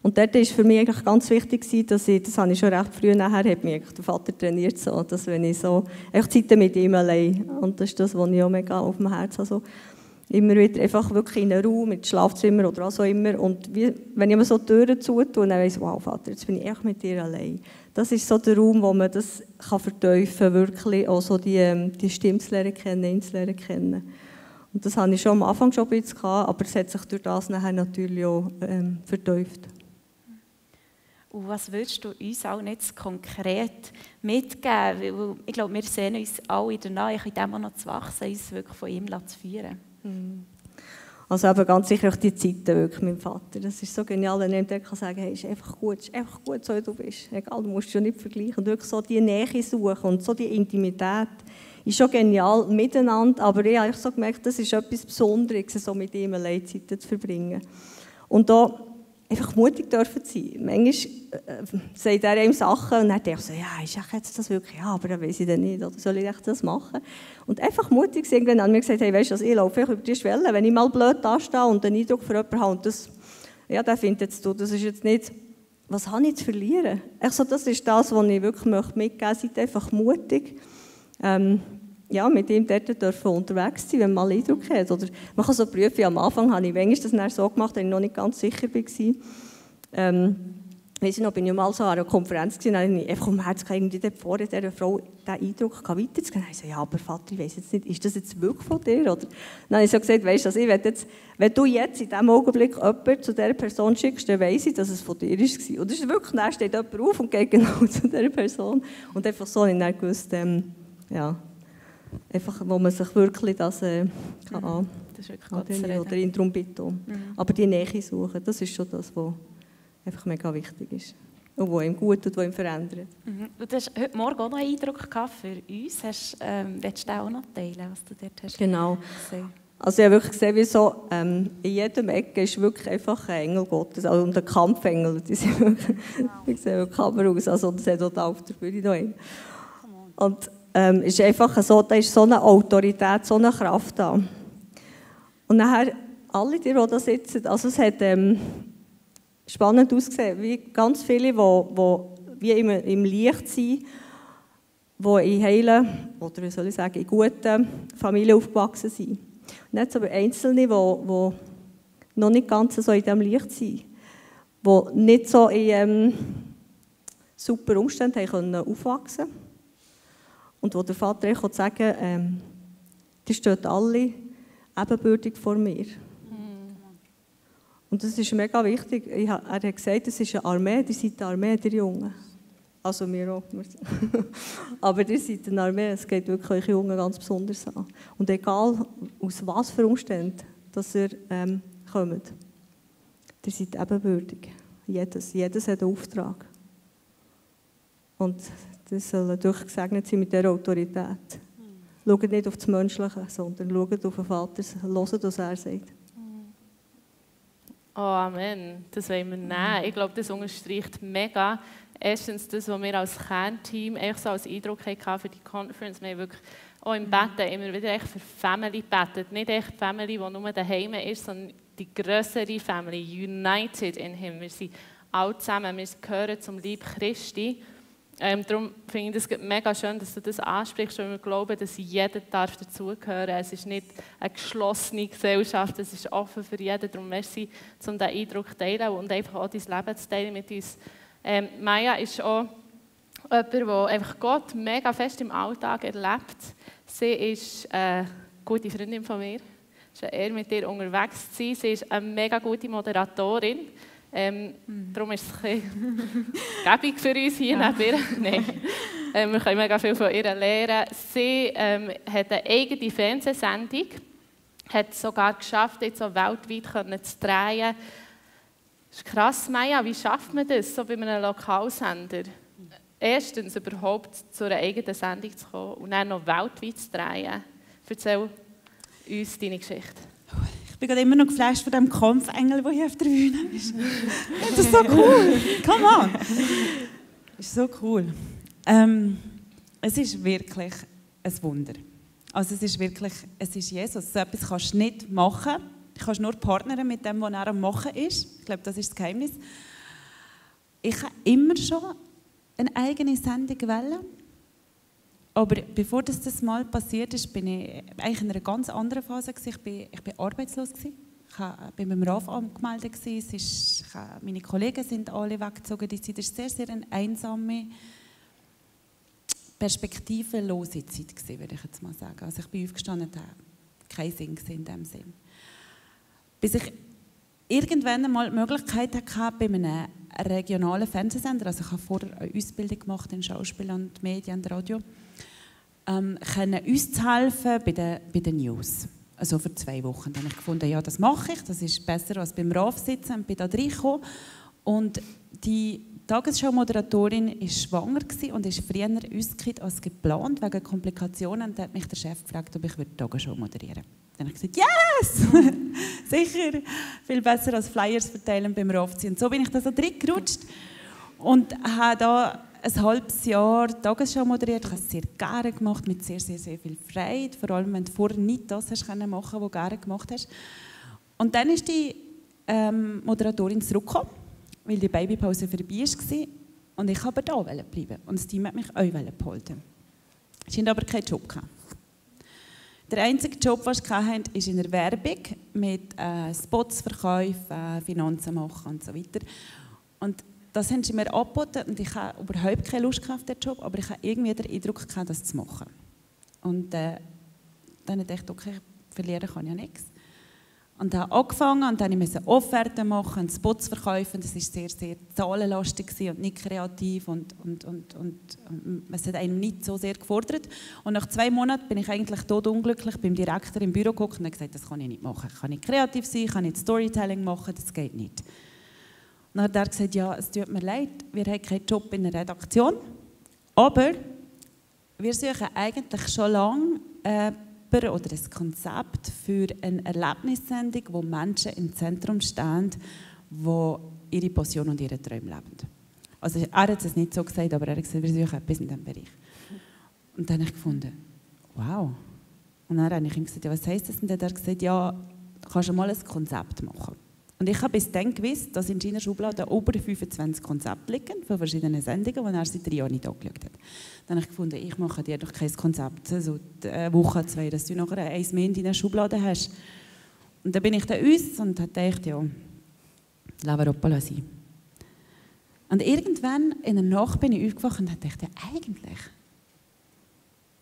Und dort war für mich eigentlich ganz wichtig, dass ich, das habe ich schon recht früh nachher, hat mich der Vater trainiert, so, dass wenn ich so, echt Zeit mit ihm allein, und das ist das, was ich auch mega auf dem Herzen habe, so, immer wieder einfach wirklich in einen Raum, ins Schlafzimmer oder was auch immer. Und wie, wenn ich mir so die Türen zutue, dann weiss ich, wow, Vater, jetzt bin ich echt mit dir allein. Das ist so der Raum, wo man das kann vertiefen kann, wirklich auch so die, ähm, die lernen kennen, lernen kennen. Und das hatte ich schon am Anfang schon ein bisschen gehabt, aber es hat sich durch das nachher natürlich auch ähm, vertieft. Und was würdest du uns auch nicht konkret mitgeben? ich glaube, wir sehen uns alle danach, in dem noch zu wachsen, uns wirklich von ihm zu führen. Mhm. Also eben ganz sicher auch die Zeiten wirklich mit dem Vater. Das ist so genial, wenn jemand kann sagen hey, ist einfach gut, ist einfach gut, so wie du bist. Egal, du musst dich nicht vergleichen. Und wirklich so die Nähe suchen und so die Intimität ist schon genial miteinander, aber ich habe so gemerkt, das ist etwas Besonderes, so mit ihm allein Zeit zu verbringen. Und da einfach mutig dürfen sein. Manchmal äh, sagt er ihm Sachen und denke ich so, ja, ist jetzt das wirklich? Ja, aber dann weiß ich dann nicht, oder soll ich das machen? Und einfach mutig sein. Irgendwann haben wir gesagt, hey, weißt du, ich laufe über die Schwelle, wenn ich mal blöd dastehe und einen Eindruck für jemanden habe und das, ja, der findet jetzt du, das ist jetzt nicht, was habe ich zu verlieren? Ich so, das ist das, was ich wirklich mitgeben möchte. Seid einfach mutig. Ähm, ja, mit ihm dort dürfen unterwegs sein, wenn man mal Eindruck hat. Oder man kann so prüfen, am Anfang habe ich manchmal das so gemacht, dass ich noch nicht ganz sicher war. Ähm, Weiss ich noch, bin ich mal so an einer Konferenz gewesen, habe ich einfach um Herz irgendwie vor dieser Frau den Eindruck weiterzugehen. Ich so, ja, aber Vater, ich weiss jetzt nicht, ist das jetzt wirklich von dir? Oder dann habe ich so gesagt, weißt du, also ich jetzt, wenn du jetzt in diesem Augenblick jemanden zu dieser Person schickst, dann weiss ich, dass es von dir war. Und das ist wirklich, dann steht jemand auf und geht genau zu dieser Person. Und einfach so habe ich dann gewusst, ähm, ja, einfach, wo man sich wirklich das äh, kann mhm. das ist wirklich oder ihn darum bitten. Mhm. Aber die Nähe suchen, das ist schon das, was einfach mega wichtig ist. Und was ihm gut tut, was ihm verändert. Mhm. Du hast heute Morgen auch noch einen Eindruck für uns. Hast, ähm, willst du auch noch teilen, was du dort hast Genau. Gesehen? Also ich habe wirklich gesehen, wie so ähm, in jedem Ecke ist wirklich einfach ein Engel Gottes, also und ein Kampfengel. Die sehen wirklich, die sehen wirklich aus. Also das hat dort auf der Bühne noch einen. Und ähm, ist einfach so, da ist so eine Autorität, so eine Kraft da. Und nachher, alle, die, die da sitzen, also es hat ähm, spannend ausgesehen, wie ganz viele, die, die wie im, im Licht sind, die in heilen, oder wie soll ich sagen, in guten Familien aufgewachsen sind. Und jetzt aber Einzelne, die, die noch nicht ganz so in diesem Licht sind, die nicht so in ähm, super Umständen haben aufwachsen konnten und wo der Vater konnte sagen ähm, die stehen alle ebenbürtig vor mir. Mhm. Und das ist mega wichtig. Ich, er hat gesagt, es ist eine Armee, die seid eine Armee der Jungen. Also wir auch. Aber ihr seid eine Armee, es geht wirklich euch Jungen ganz besonders an. Und egal aus was für Umständen, dass ihr ähm, kommt, ihr seid ebenbürtig. Jedes, jedes hat einen Auftrag. Und das soll durchgesegnet sein mit dieser Autorität. Schaut nicht auf das Menschliche, sondern schaut auf den Vater, hört, was er sagt. Oh, Amen. Das wollen wir nehmen. Ich glaube, das unterstreicht mega. Erstens das, was wir als Kernteam echt so als Eindruck hatten für die Conference. Wir haben wirklich auch im Betten immer wieder echt für Family betet. Nicht echt Family, die nur daheim ist, sondern die größere Family, united in Him. Wir sind alle zusammen, wir gehören zum Lieb Christi. Ähm, darum finde ich es mega schön, dass du das ansprichst, weil wir glauben, dass jeder darf dazugehören Es ist nicht eine geschlossene Gesellschaft, es ist offen für jeden. Darum merci, um diesen Eindruck zu teilen und einfach auch dein Leben zu teilen mit uns. Ähm, Maya ist auch jemand, der einfach Gott mega fest im Alltag erlebt. Sie ist eine gute Freundin von mir. Es ist eher mit ihr unterwegs zu sein. Sie ist eine mega gute Moderatorin. Ähm, mhm. Darum ist es ein gäbig für uns hier ja. neben ihr. Nein. Ähm, wir können mega viel von ihr lernen. Sie ähm, hat eine eigene Fernsehsendung, hat es sogar geschafft, jetzt so weltweit zu drehen. Das ist krass, Maya, wie schafft man das, so bei einem Lokalsender? Erstens überhaupt zu einer eigenen Sendung zu kommen und dann noch weltweit zu drehen. Erzähl uns deine Geschichte. Ich bin gerade immer noch geflasht von dem Kampfengel, der hier auf der Bühne ist. das ist so cool. Come on. Das ist so cool. Ähm, es ist wirklich ein Wunder. Also es ist wirklich, es ist Jesus. So etwas kannst du nicht machen. Du kannst nur partnern mit dem, was er am Machen ist. Ich glaube, das ist das Geheimnis. Ich habe immer schon eine eigene Sendung wählen. Aber bevor das, das mal passiert ist, bin ich eigentlich in einer ganz anderen Phase. Ich bin, ich bin arbeitslos. Ich war beim RAF angemeldet. Es ist, meine Kollegen sind alle weggezogen. Die Zeit war sehr, sehr eine einsame, perspektivenlose Zeit, würde ich jetzt mal sagen. Also ich bin aufgestanden, hatte keinen Sinn in dem Sinn. Bis ich irgendwann einmal die Möglichkeit hatte, bei einem regionalen Fernsehsender, also ich habe vorher eine Ausbildung gemacht in Schauspiel und Medien und Radio, ähm, können uns zu helfen bei den, bei den News. Also für zwei Wochen. Dann habe ich gefunden, ja, das mache ich. Das ist besser als beim RAF sitzen und bin da reingekommen. Und die Tagesschau-Moderatorin war schwanger und ist früher ausgekehrt als geplant wegen Komplikationen. Und dann hat mich der Chef gefragt, ob ich die Tagesschau moderieren würde. Dann habe ich gesagt, yes! Sicher, viel besser als Flyers verteilen beim RAF. Und so bin ich da so drin und habe da ein halbes Jahr Tagesschau moderiert. Ich habe es sehr gerne gemacht, mit sehr, sehr, sehr viel Freude. Vor allem, wenn du vorher nicht das hast können machen was du gerne gemacht hast. Und dann ist die ähm, Moderatorin zurückgekommen, weil die Babypause vorbei war. Und ich wollte da bleiben. Und das Team hat mich auch behalten. Sie hatten aber keinen Job. Der einzige Job, den ich hatte, ist in der Werbung mit äh, Spots verkaufen, äh, Finanzen machen und so weiter. Und das haben sie mir angeboten und ich habe überhaupt keine Lust auf diesen Job, aber ich habe irgendwie den Eindruck gehabt, das zu machen. Und äh, dann dachte ich, okay, verlieren kann ich ja nichts. Und habe angefangen und dann musste ich Offerten machen, Spots verkaufen. Das war sehr, sehr zahlenlastig und nicht kreativ und, und, und, und, es hat einem nicht so sehr gefordert. Und nach zwei Monaten bin ich eigentlich tot unglücklich beim Direktor im Büro geguckt und gesagt, das kann ich nicht machen. Ich kann nicht kreativ sein, ich kann nicht Storytelling machen, das geht nicht. Dann hat er gesagt, ja, es tut mir leid, wir haben keinen Job in der Redaktion, aber wir suchen eigentlich schon lange jemanden oder ein Konzept für eine Erlebnissendung, wo Menschen im Zentrum stehen, die ihre Passion und ihre Träume leben. Also er hat es nicht so gesagt, aber er hat gesagt, wir suchen etwas in diesem Bereich. Und dann habe ich gefunden, wow. Und dann habe ich ihm gesagt, ja, was heisst das? Und dann hat er gesagt, ja, kannst du mal ein Konzept machen. Und ich habe bis dann gewusst, dass in seiner Schublade über 25 Konzepte liegen von verschiedenen Sendungen, die er seit drei Jahren nicht angeschaut hat. Dann habe ich gefunden, ich mache dir doch kein Konzept, so eine Woche, zwei, dass du nachher eins mehr in deiner Schublade hast. Und dann bin ich da uns und habe gedacht, ja, Opala sein. Und irgendwann in der Nacht bin ich aufgewacht und dachte, eigentlich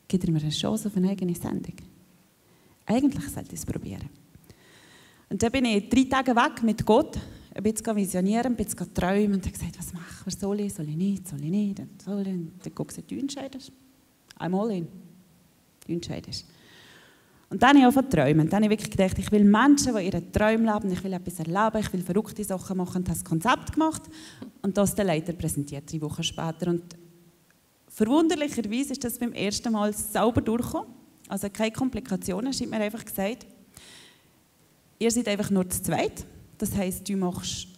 gibt er mir eine Chance auf eine eigene Sendung. Eigentlich sollte ich es probieren. Und dann bin ich drei Tage weg mit Gott, ein bisschen visionieren, ein bisschen träumen und habe gesagt, was machen wir, soll ich, soll ich nicht, soll ich nicht, soll ich. Und dann Gott gesagt, du entscheidest. I'm all in. Du entscheidest. Und dann habe ich angefangen zu träumen. Dann habe ich wirklich gedacht, ich will Menschen, die ihre Träume leben, ich will etwas erleben, ich will verrückte Sachen machen und habe das Konzept gemacht und das der Leiter präsentiert, drei Wochen später. Und verwunderlicherweise ist das beim ersten Mal sauber durchgekommen. Also keine Komplikationen, hat mir einfach gesagt, ihr seid einfach nur zu zweit. Das heisst, du machst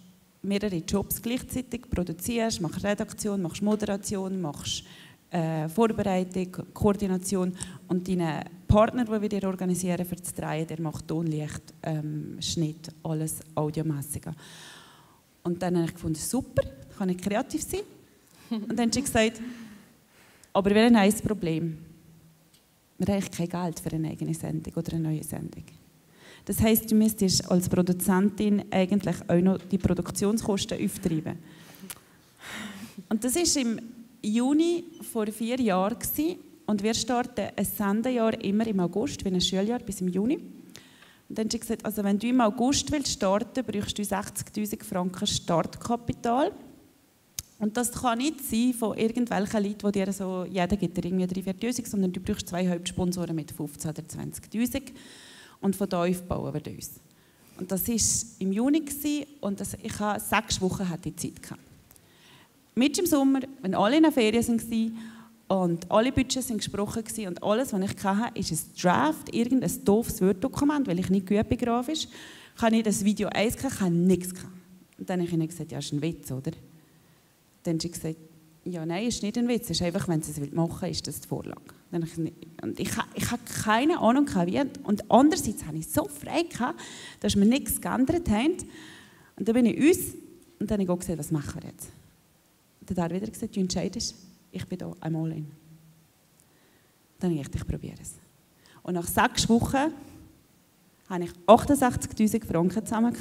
mehrere Jobs gleichzeitig, produzierst, machst Redaktion, machst Moderation, machst äh, Vorbereitung, Koordination und dein Partner, den wir dir organisieren für das Drehen, der macht Tonlicht, ähm, Schnitt, alles audiomässig. Und dann habe ich gefunden, super, kann ich kreativ sein. Und dann hat sie gesagt, aber wir haben ein Problem. Wir haben kein Geld für eine eigene Sendung oder eine neue Sendung. Das heisst, du müsstest als Produzentin eigentlich auch noch die Produktionskosten auftreiben. Und das war im Juni vor vier Jahren. Und wir starten ein Sendejahr immer im August, wie ein Schuljahr bis im Juni. Und dann haben sie gesagt, also wenn du im August willst starten brauchst du 60'000 Franken Startkapital. Und das kann nicht sein von irgendwelchen Leuten, die dir so, jeder gibt dir irgendwie 3'000, sondern du brauchst zwei Hauptsponsoren mit 15 oder 20'000 und von da aufbauen wir uns. Und das war im Juni und das, ich hatte sechs Wochen hatte ich Zeit. Gehabt. Mit im Sommer, wenn alle in der Ferien waren und alle Budgets sind gesprochen waren und alles, was ich hatte, ist ein Draft, irgendein doofes Word-Dokument, weil ich nicht geübt bin grafisch, kann ich das Video 1 ich habe nichts gehabt. Und dann habe ich ihnen gesagt, ja, das ist ein Witz, oder? Dann haben sie gesagt, ja, nein, ist nicht ein Witz, ist einfach, wenn sie es machen will, ist das die Vorlage. Und ich, ich, habe keine Ahnung, wie. Und andererseits hatte ich so frei, dass wir nichts geändert haben. Und dann bin ich uns und dann habe ich gesagt, was machen wir jetzt? Und dann hat er wieder gesagt, du entscheidest, ich bin da, einmal in. Dann habe ich gedacht, ich probiere es. Und nach sechs Wochen habe ich 68'000 Franken zusammen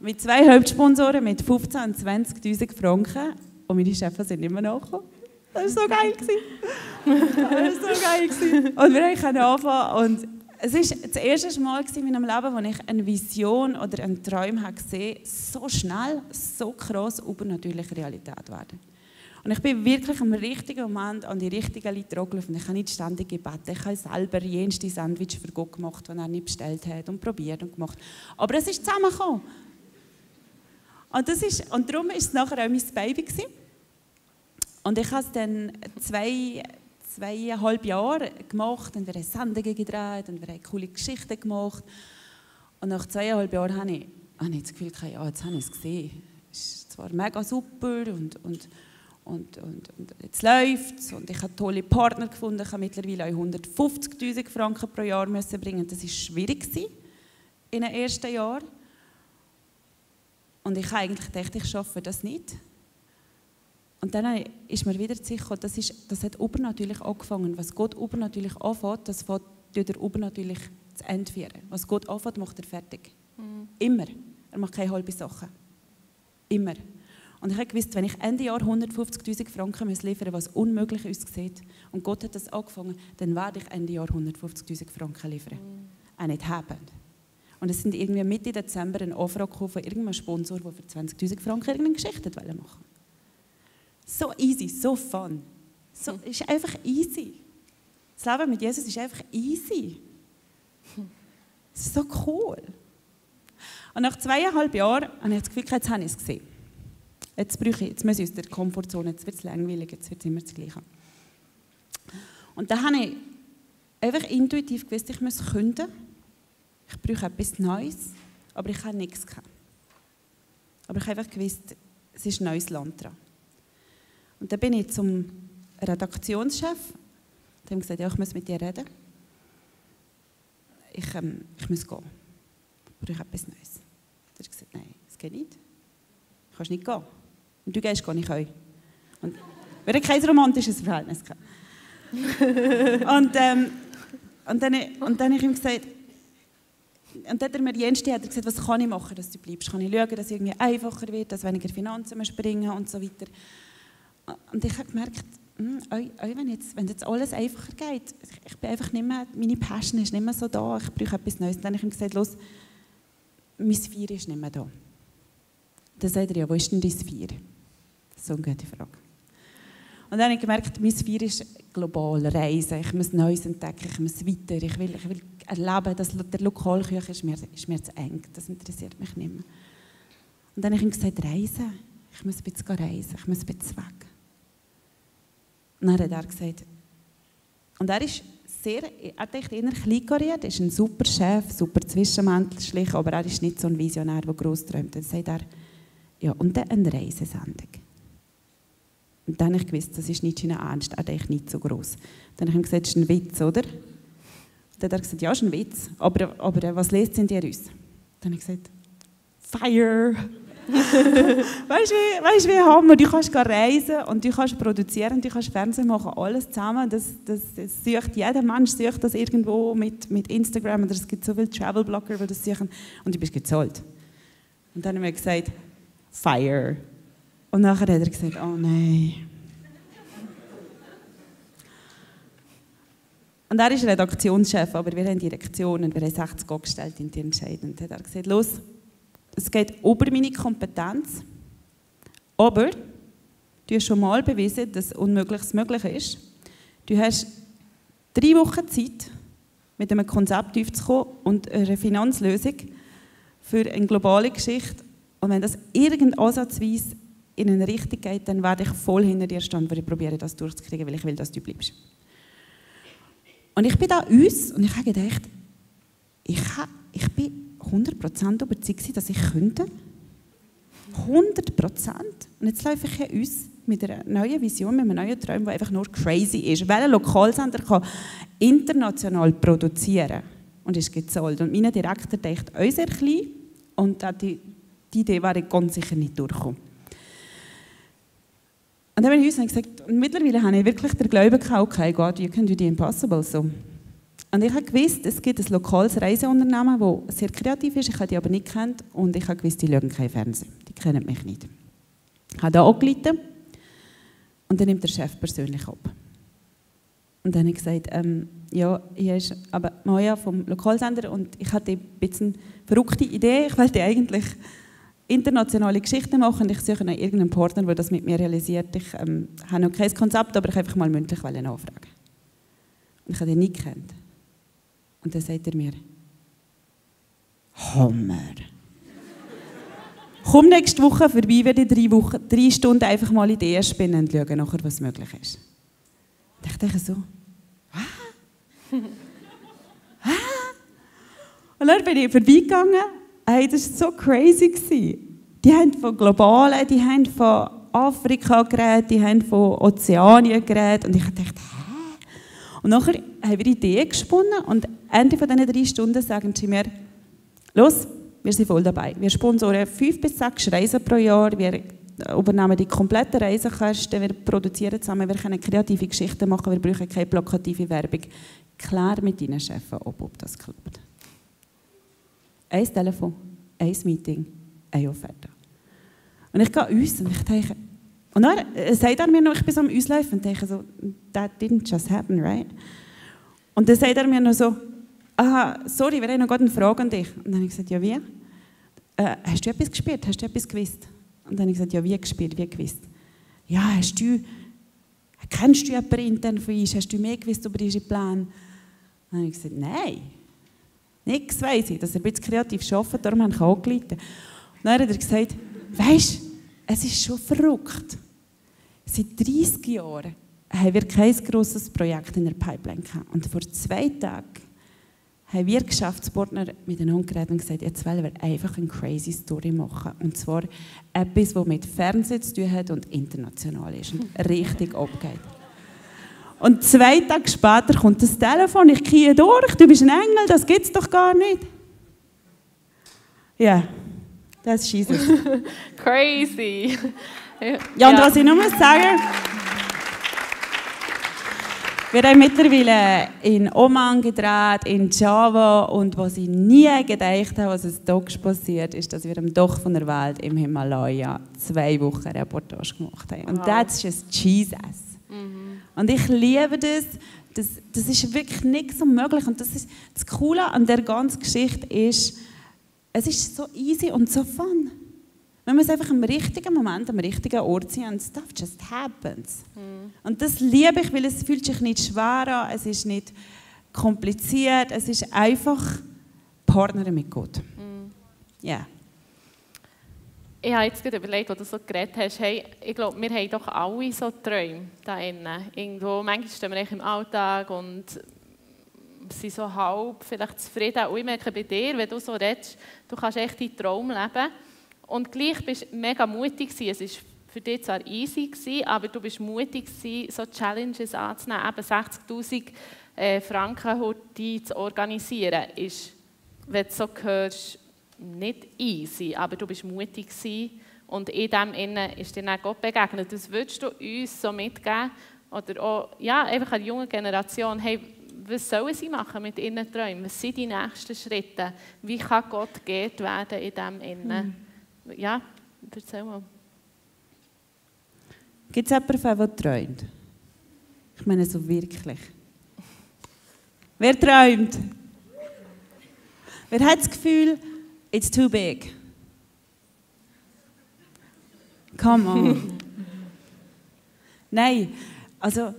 mit zwei Hauptsponsoren mit 15.000 und 20'000 Franken. Und meine Chefs sind immer nachgekommen. Das war so geil. das war so geil. Und wir konnten anfangen. Und es war das erste Mal in meinem Leben, wo ich eine Vision oder einen Traum gesehen habe, so schnell, so krass übernatürliche Realität werden. Und ich bin wirklich am richtigen Moment an die richtigen Leute angelaufen. Ich habe nicht ständig gebeten. Ich habe selber jenste Sandwich für Gott gemacht, die er nicht bestellt hat und probiert und gemacht. Aber es ist zusammengekommen. Und, das ist, und darum war es nachher auch mein Baby. Gewesen. Und ich habe es dann zwei, zweieinhalb Jahre gemacht und wir haben Sendungen gedreht und wir haben coole Geschichten gemacht. Und nach zweieinhalb Jahren habe ich, habe ich das Gefühl, ja, jetzt habe ich es gesehen. Es zwar mega super und, und, und, und, und jetzt läuft es und ich habe tolle Partner gefunden. Ich habe mittlerweile 150'000 Franken pro Jahr müssen bringen. Das war schwierig in den ersten Jahren. Und ich habe eigentlich gedacht, ich schaffe das nicht. Und dann ist mir wieder sicher, das, ist, das hat übernatürlich angefangen. Was Gott übernatürlich anfängt, das fängt er übernatürlich zu Ende führen. Was Gott anfängt, macht er fertig. Mhm. Immer. Er macht keine halben Sachen. Immer. Und ich habe gewusst, wenn ich Ende Jahr 150'000 Franken muss liefern was unmöglich aussieht, und Gott hat das angefangen, dann werde ich Ende Jahr 150'000 Franken liefern. Mhm. Auch nicht haben. Und es sind irgendwie Mitte Dezember eine Anfrage von irgendeinem Sponsor, der für 20'000 Franken irgendeine Geschichte machen wollte. So easy, so fun. So, es ist einfach easy. Das Leben mit Jesus ist einfach easy. Es ist so cool. Und nach zweieinhalb Jahren habe ich das Gefühl, jetzt habe ich es gesehen. Jetzt, brauche ich, jetzt muss ich aus der Komfortzone, jetzt wird es langweilig, jetzt wird es immer das Gleiche. Und dann habe ich einfach intuitiv gewusst, ich muss künden. Ich brauche etwas Neues, aber ich habe nichts gehabt. Aber ich habe einfach gewusst, es ist ein neues Land dran. Und dann bin ich zum Redaktionschef, der hat gesagt, ja, ich muss mit dir reden. Ich, ähm, ich muss gehen. Ich brauche etwas Neues. Er hat gesagt, nein, es geht nicht. Du kannst nicht gehen. Und du gehst, gehe ich auch. Und wir hatten kein romantisches Verhältnis. und, ähm, und, dann, und dann habe ich ihm gesagt, und dann hat er mir Jenste hat er gesagt, was kann ich machen, dass du bleibst? Kann ich schauen, dass es irgendwie einfacher wird, dass weniger Finanzen springen und so weiter. Und ich habe gemerkt, hm, wenn, jetzt, wenn jetzt alles einfacher geht, ich bin einfach nicht mehr, meine Passion ist nicht mehr so da, ich brauche etwas Neues. Und dann habe ich ihm gesagt, los, mein Vier ist nicht mehr da. Dann sagt er, ja, wo ist denn dein Vier? So eine gute Frage. Und dann habe ich gemerkt, mein Vier ist global, reisen. Ich muss Neues entdecken, ich muss weiter, ich will, ich will erleben, dass der Lokalküche ist mir, ist mir zu eng, das interessiert mich nicht mehr. Und dann habe ich gesagt, reisen. Ich muss ein bisschen reisen, ich muss ein bisschen weg. Und dann hat er gesagt, und er ist sehr, er denkt eher ist ein super Chef, super zwischenmenschlich, aber er ist nicht so ein Visionär, der gross träumt. Dann sagt er, ja, und dann eine Reisesendung. Und dann habe ich gewusst, das ist nicht sein Ernst, er denkt nicht so gross. Dann habe ich gesagt, das ist ein Witz, oder? Dann hat er gesagt, ja, ist ein Witz, aber, aber was lest in dir aus? Dann habe ich gesagt, Fire! weißt du, wie, weißt, wie Hammer? Du kannst reisen und du kannst produzieren, du kannst Fernsehen machen, alles zusammen. Das, das, das sucht, jeder Mensch sucht das irgendwo mit, mit Instagram oder es gibt so viele Travel-Blogger, die das suchen und du bist gezahlt. Und dann haben wir gesagt, Fire. Und nachher hat er gesagt, oh nein. Und er ist Redaktionschef, aber wir haben Direktion und wir haben 60 gestellt in die Entscheidung. Und hat er gesagt, los, es geht über meine Kompetenz, aber du hast schon mal bewiesen, dass Unmögliches möglich ist. Du hast drei Wochen Zeit, mit einem Konzept aufzukommen und einer Finanzlösung für eine globale Geschichte. Und wenn das irgend ansatzweise in eine Richtung geht, dann werde ich voll hinter dir stehen, weil ich probiere, das durchzukriegen, weil ich will, dass du bleibst. Und ich bin da uns und ich habe gedacht, ich, ich bin 100% überzeugt, dass ich könnte. 100%. Und jetzt laufe ich hier uns mit einer neuen Vision, mit einem neuen Traum, der einfach nur crazy ist. Welcher Lokalsender kann international produzieren und ist gezahlt. Und mein Direktor denkt auch sehr klein und die, die Idee wäre ganz sicher nicht durchgekommen. Und dann habe ich uns gesagt, und mittlerweile habe ich wirklich den Glauben gehabt, okay, God, you can do the impossible. So. Und ich habe gewusst, es gibt ein lokales Reiseunternehmen, das sehr kreativ ist, ich habe die aber nicht kennt und ich habe gewusst, die schauen kein Fernsehen, die kennen mich nicht. Ich habe da angerufen und dann nimmt der Chef persönlich ab. Und dann habe ich gesagt, ähm, ja, hier ist aber Maja vom Lokalsender und ich hatte ein bisschen verrückte Idee, ich wollte eigentlich internationale Geschichten machen und ich suche nach irgendeinem Partner, der das mit mir realisiert. Ich ähm, habe noch kein Konzept, aber ich einfach mal mündlich nachfragen. Und ich habe den nicht gekannt. Und dann sagt er mir, Hammer. Komm nächste Woche vorbei, werde drei, Wochen, drei Stunden einfach mal Ideen spinnen und schauen nachher, was möglich ist. Und ich dachte so, ah? ah? Und dann bin ich vorbeigegangen. Hey, das war so crazy. Die haben von Globalen, die haben von Afrika geredet, die haben von Ozeanien geredet. Und ich dachte, hä? Und nachher haben wir Ideen gesponnen und Ende von diesen drei Stunden sagen sie mir, los, wir sind voll dabei. Wir sponsoren fünf bis sechs Reisen pro Jahr, wir übernehmen die kompletten Reisekosten, wir produzieren zusammen, wir können kreative Geschichten machen, wir brauchen keine plakative Werbung. Klär mit deinen Chefs, ob, ob das klappt. Ein Telefon, ein Meeting, eine Offerte. Und ich gehe uns und ich denke, und dann sagt er mir noch, ich bin so am Auslaufen und denke so, that didn't just happen, right? Und dann sagt er mir noch so, aha, sorry, wir haben noch gerade eine Frage an dich. Und dann habe ich gesagt, ja wie? Äh, hast du etwas gespielt? Hast du etwas gewusst? Und dann habe ich gesagt, ja wie gespielt, wie gewusst? Ja, hast du, kennst du jemanden intern von uns? Hast du mehr gewusst über unsere Pläne? Dann habe ich gesagt, nein, nichts weiss ich, dass er ein bisschen kreativ arbeitet, darum habe ich angeleitet. Und dann hat er gesagt, du, es ist schon verrückt. Seit 30 Jahren haben wir kein grosses Projekt in der Pipeline gehabt. Und vor zwei Tagen haben wir Geschäftspartner miteinander geredet und gesagt, jetzt wollen wir einfach eine crazy Story machen. Und zwar etwas, das mit Fernsehen zu tun hat und international ist und richtig abgeht. Und zwei Tage später kommt das Telefon, ich gehe durch, du bist ein Engel, das gibt es doch gar nicht. Ja, das ist Jesus. Crazy. Ja, und was ich noch muss sagen wir haben mittlerweile in Oman gedreht, in Java und was ich nie gedacht habe, was es dort passiert, ist, dass wir am Doch von der Welt im Himalaya zwei Wochen Reportage gemacht haben. Und wow. that's just Jesus. Mhm. Und ich liebe das. das. Das ist wirklich nicht so möglich. Und das, ist, das Coole an der ganzen Geschichte ist, es ist so easy und so fun. Man muss einfach im richtigen Moment, am richtigen Ort sein und stuff just happens. Mhm. Und das liebe ich, weil es fühlt sich nicht schwer an, es ist nicht kompliziert, es ist einfach Partner mit Gott. Mhm. Ja. Mhm. Yeah. Ich habe jetzt gerade überlegt, als du so geredet hast, hey, ich glaube, wir haben doch alle so Träume da innen. Irgendwo, manchmal stehen wir im Alltag und sind so halb vielleicht zufrieden. Und ich merke bei dir, wenn du so redest, du kannst echt deinen Traum leben. Und gleich bist du mega mutig gewesen. Es war für dich zwar easy, gewesen, aber du bist mutig gewesen, so Challenges anzunehmen. Eben 60'000 äh, Franken heute zu organisieren, ist, wenn du so hörst, nicht easy, aber du bist mutig gewesen. Und in dem Innen ist dir dann Gott begegnet. Das würdest du uns so mitgeben? Oder auch, ja, einfach eine junge Generation, hey, was sollen sie machen mit ihren Träumen? Was sind die nächsten Schritte? Wie kann Gott geehrt werden in dem Innen? Mhm. Ja, erzähl mal. Gibt es jemanden, der träumt? Ich meine so wirklich. Wer träumt? Wer hat das Gefühl, it's too big? Come on. Nein, also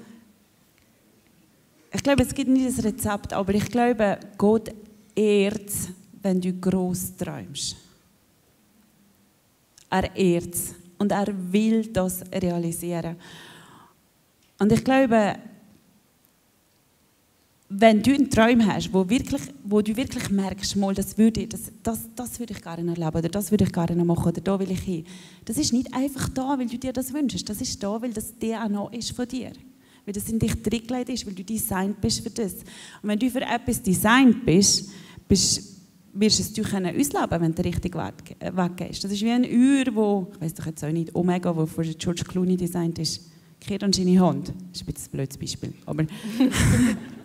ich glaube, es gibt nicht ein Rezept, aber ich glaube, Gott ehrt wenn du groß träumst. Er ehrt und er will das realisieren. Und ich glaube, wenn du einen Traum hast, wo, wirklich, wo du wirklich merkst, mal, das, würde, das, das, das würde ich gerne erleben oder das würde ich gerne machen oder da will ich hin. Das ist nicht einfach da, weil du dir das wünschst. Das ist da, weil das DNA ist von dir weil das in dich dringelegt ist, weil du designt bist für das. Und wenn du für etwas designt bist, bist wirst du es du können ausleben, wenn du richtig weggehst. Das ist wie ein Uhr, wo, ich weiß doch jetzt auch nicht, Omega, wo von George Clooney designt ist, kehrt an seine Hand. Das ist ein, ein blödes Beispiel, aber...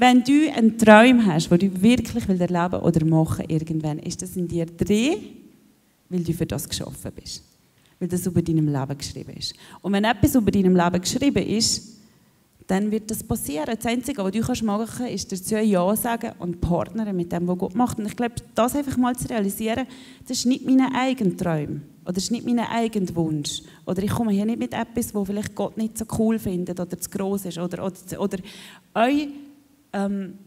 wenn du einen Traum hast, den du wirklich erleben oder machen irgendwann, ist das in dir drin, weil du für das geschaffen bist weil das über deinem Leben geschrieben ist. Und wenn etwas über deinem Leben geschrieben ist, dann wird das passieren. Das Einzige, was du machen kannst, ist dazu Ja sagen und partnern mit dem, was Gott macht. Und ich glaube, das einfach mal zu realisieren, das ist nicht mein eigener Traum oder das ist nicht mein eigener Wunsch. Oder ich komme hier nicht mit etwas, wo vielleicht Gott nicht so cool findet oder zu groß ist oder, oder, oder euch ähm,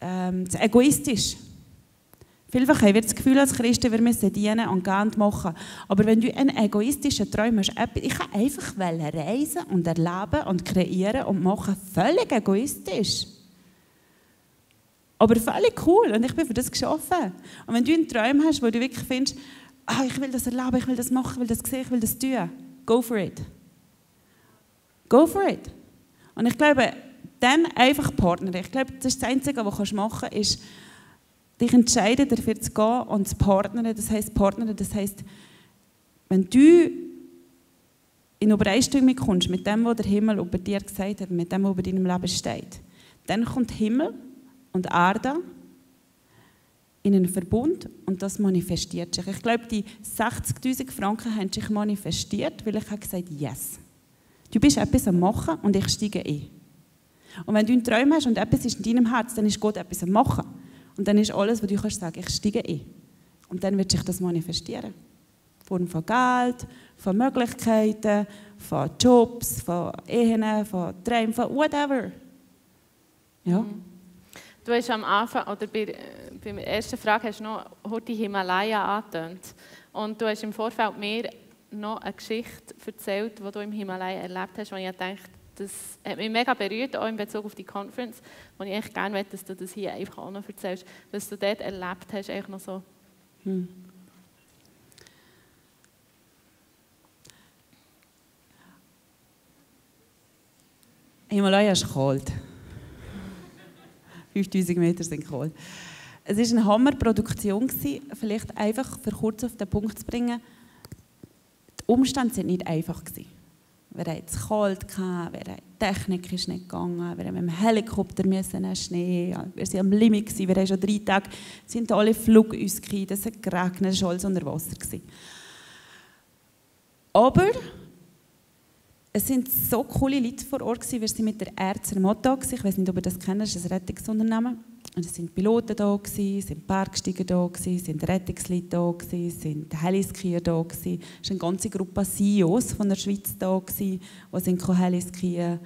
ähm, zu egoistisch. Vielfach haben wir das Gefühl als Christen, wir müssen dienen und gern machen. Aber wenn du einen egoistischen Traum hast, ich kann einfach reisen und erleben und kreieren und machen, völlig egoistisch. Aber völlig cool und ich bin für das geschaffen. Und wenn du einen Traum hast, wo du wirklich findest, ah, ich will das erleben, ich will das machen, ich will das sehen, ich will das tun, go for it. Go for it. Und ich glaube, dann einfach Partner. Ich glaube, das das Einzige, was du machen kannst, ist, dich entscheiden, dafür zu gehen und zu partnern. Das heißt, partnern, das heißt, wenn du in Übereinstimmung kommst mit dem, was der Himmel über dir gesagt hat, mit dem, was über deinem Leben steht, dann kommt Himmel und Erde in einen Verbund und das manifestiert sich. Ich glaube, die 60'000 Franken haben sich manifestiert, weil ich habe gesagt, yes. Du bist etwas am Machen und ich steige ein. Und wenn du einen Traum hast und etwas ist in deinem Herz, dann ist Gott etwas am Machen. Und dann ist alles, was du kannst sagen, ich steige ein. Und dann wird sich das manifestieren. Form von Geld, von Möglichkeiten, von Jobs, von Ehen, von Träumen, von whatever. Ja. Mhm. Du hast am Anfang, oder bei, äh, bei der ersten Frage, hast du noch die Himalaya angetönt. Und du hast im Vorfeld mir noch eine Geschichte erzählt, die du im Himalaya erlebt hast, wo ich dachte, das hat mich mega berührt, auch in Bezug auf die Conference, wo ich echt gerne möchte, dass du das hier einfach auch noch erzählst, was du dort erlebt hast, eigentlich noch so. Hm. Himalaya ist kalt. 5000 Meter sind kalt. Es war eine Hammerproduktion, vielleicht einfach für kurz auf den Punkt zu bringen. Die Umstände waren nicht einfach. Gewesen. Wir hatten es kalt, die Technik ist nicht gegangen, wir haben mit dem Helikopter müssen Schnee, wir waren am Limit, wir haben schon drei Tage, sind alle Flug uns es hat geregnet, es war alles unter Wasser. Aber es sind so coole Leute vor Ort, wir waren mit der Erzer Motto, ich weiß nicht, ob ihr das kennt, das ist ein Rettungsunternehmen. Und es sind Piloten da, gewesen, es sind Bergsteiger da, gewesen, es sind Rettungsleute da, gewesen, es sind Heliskier da. Gewesen. Es war eine ganze Gruppe CEOs von der Schweiz da, gewesen, die sind Heliskier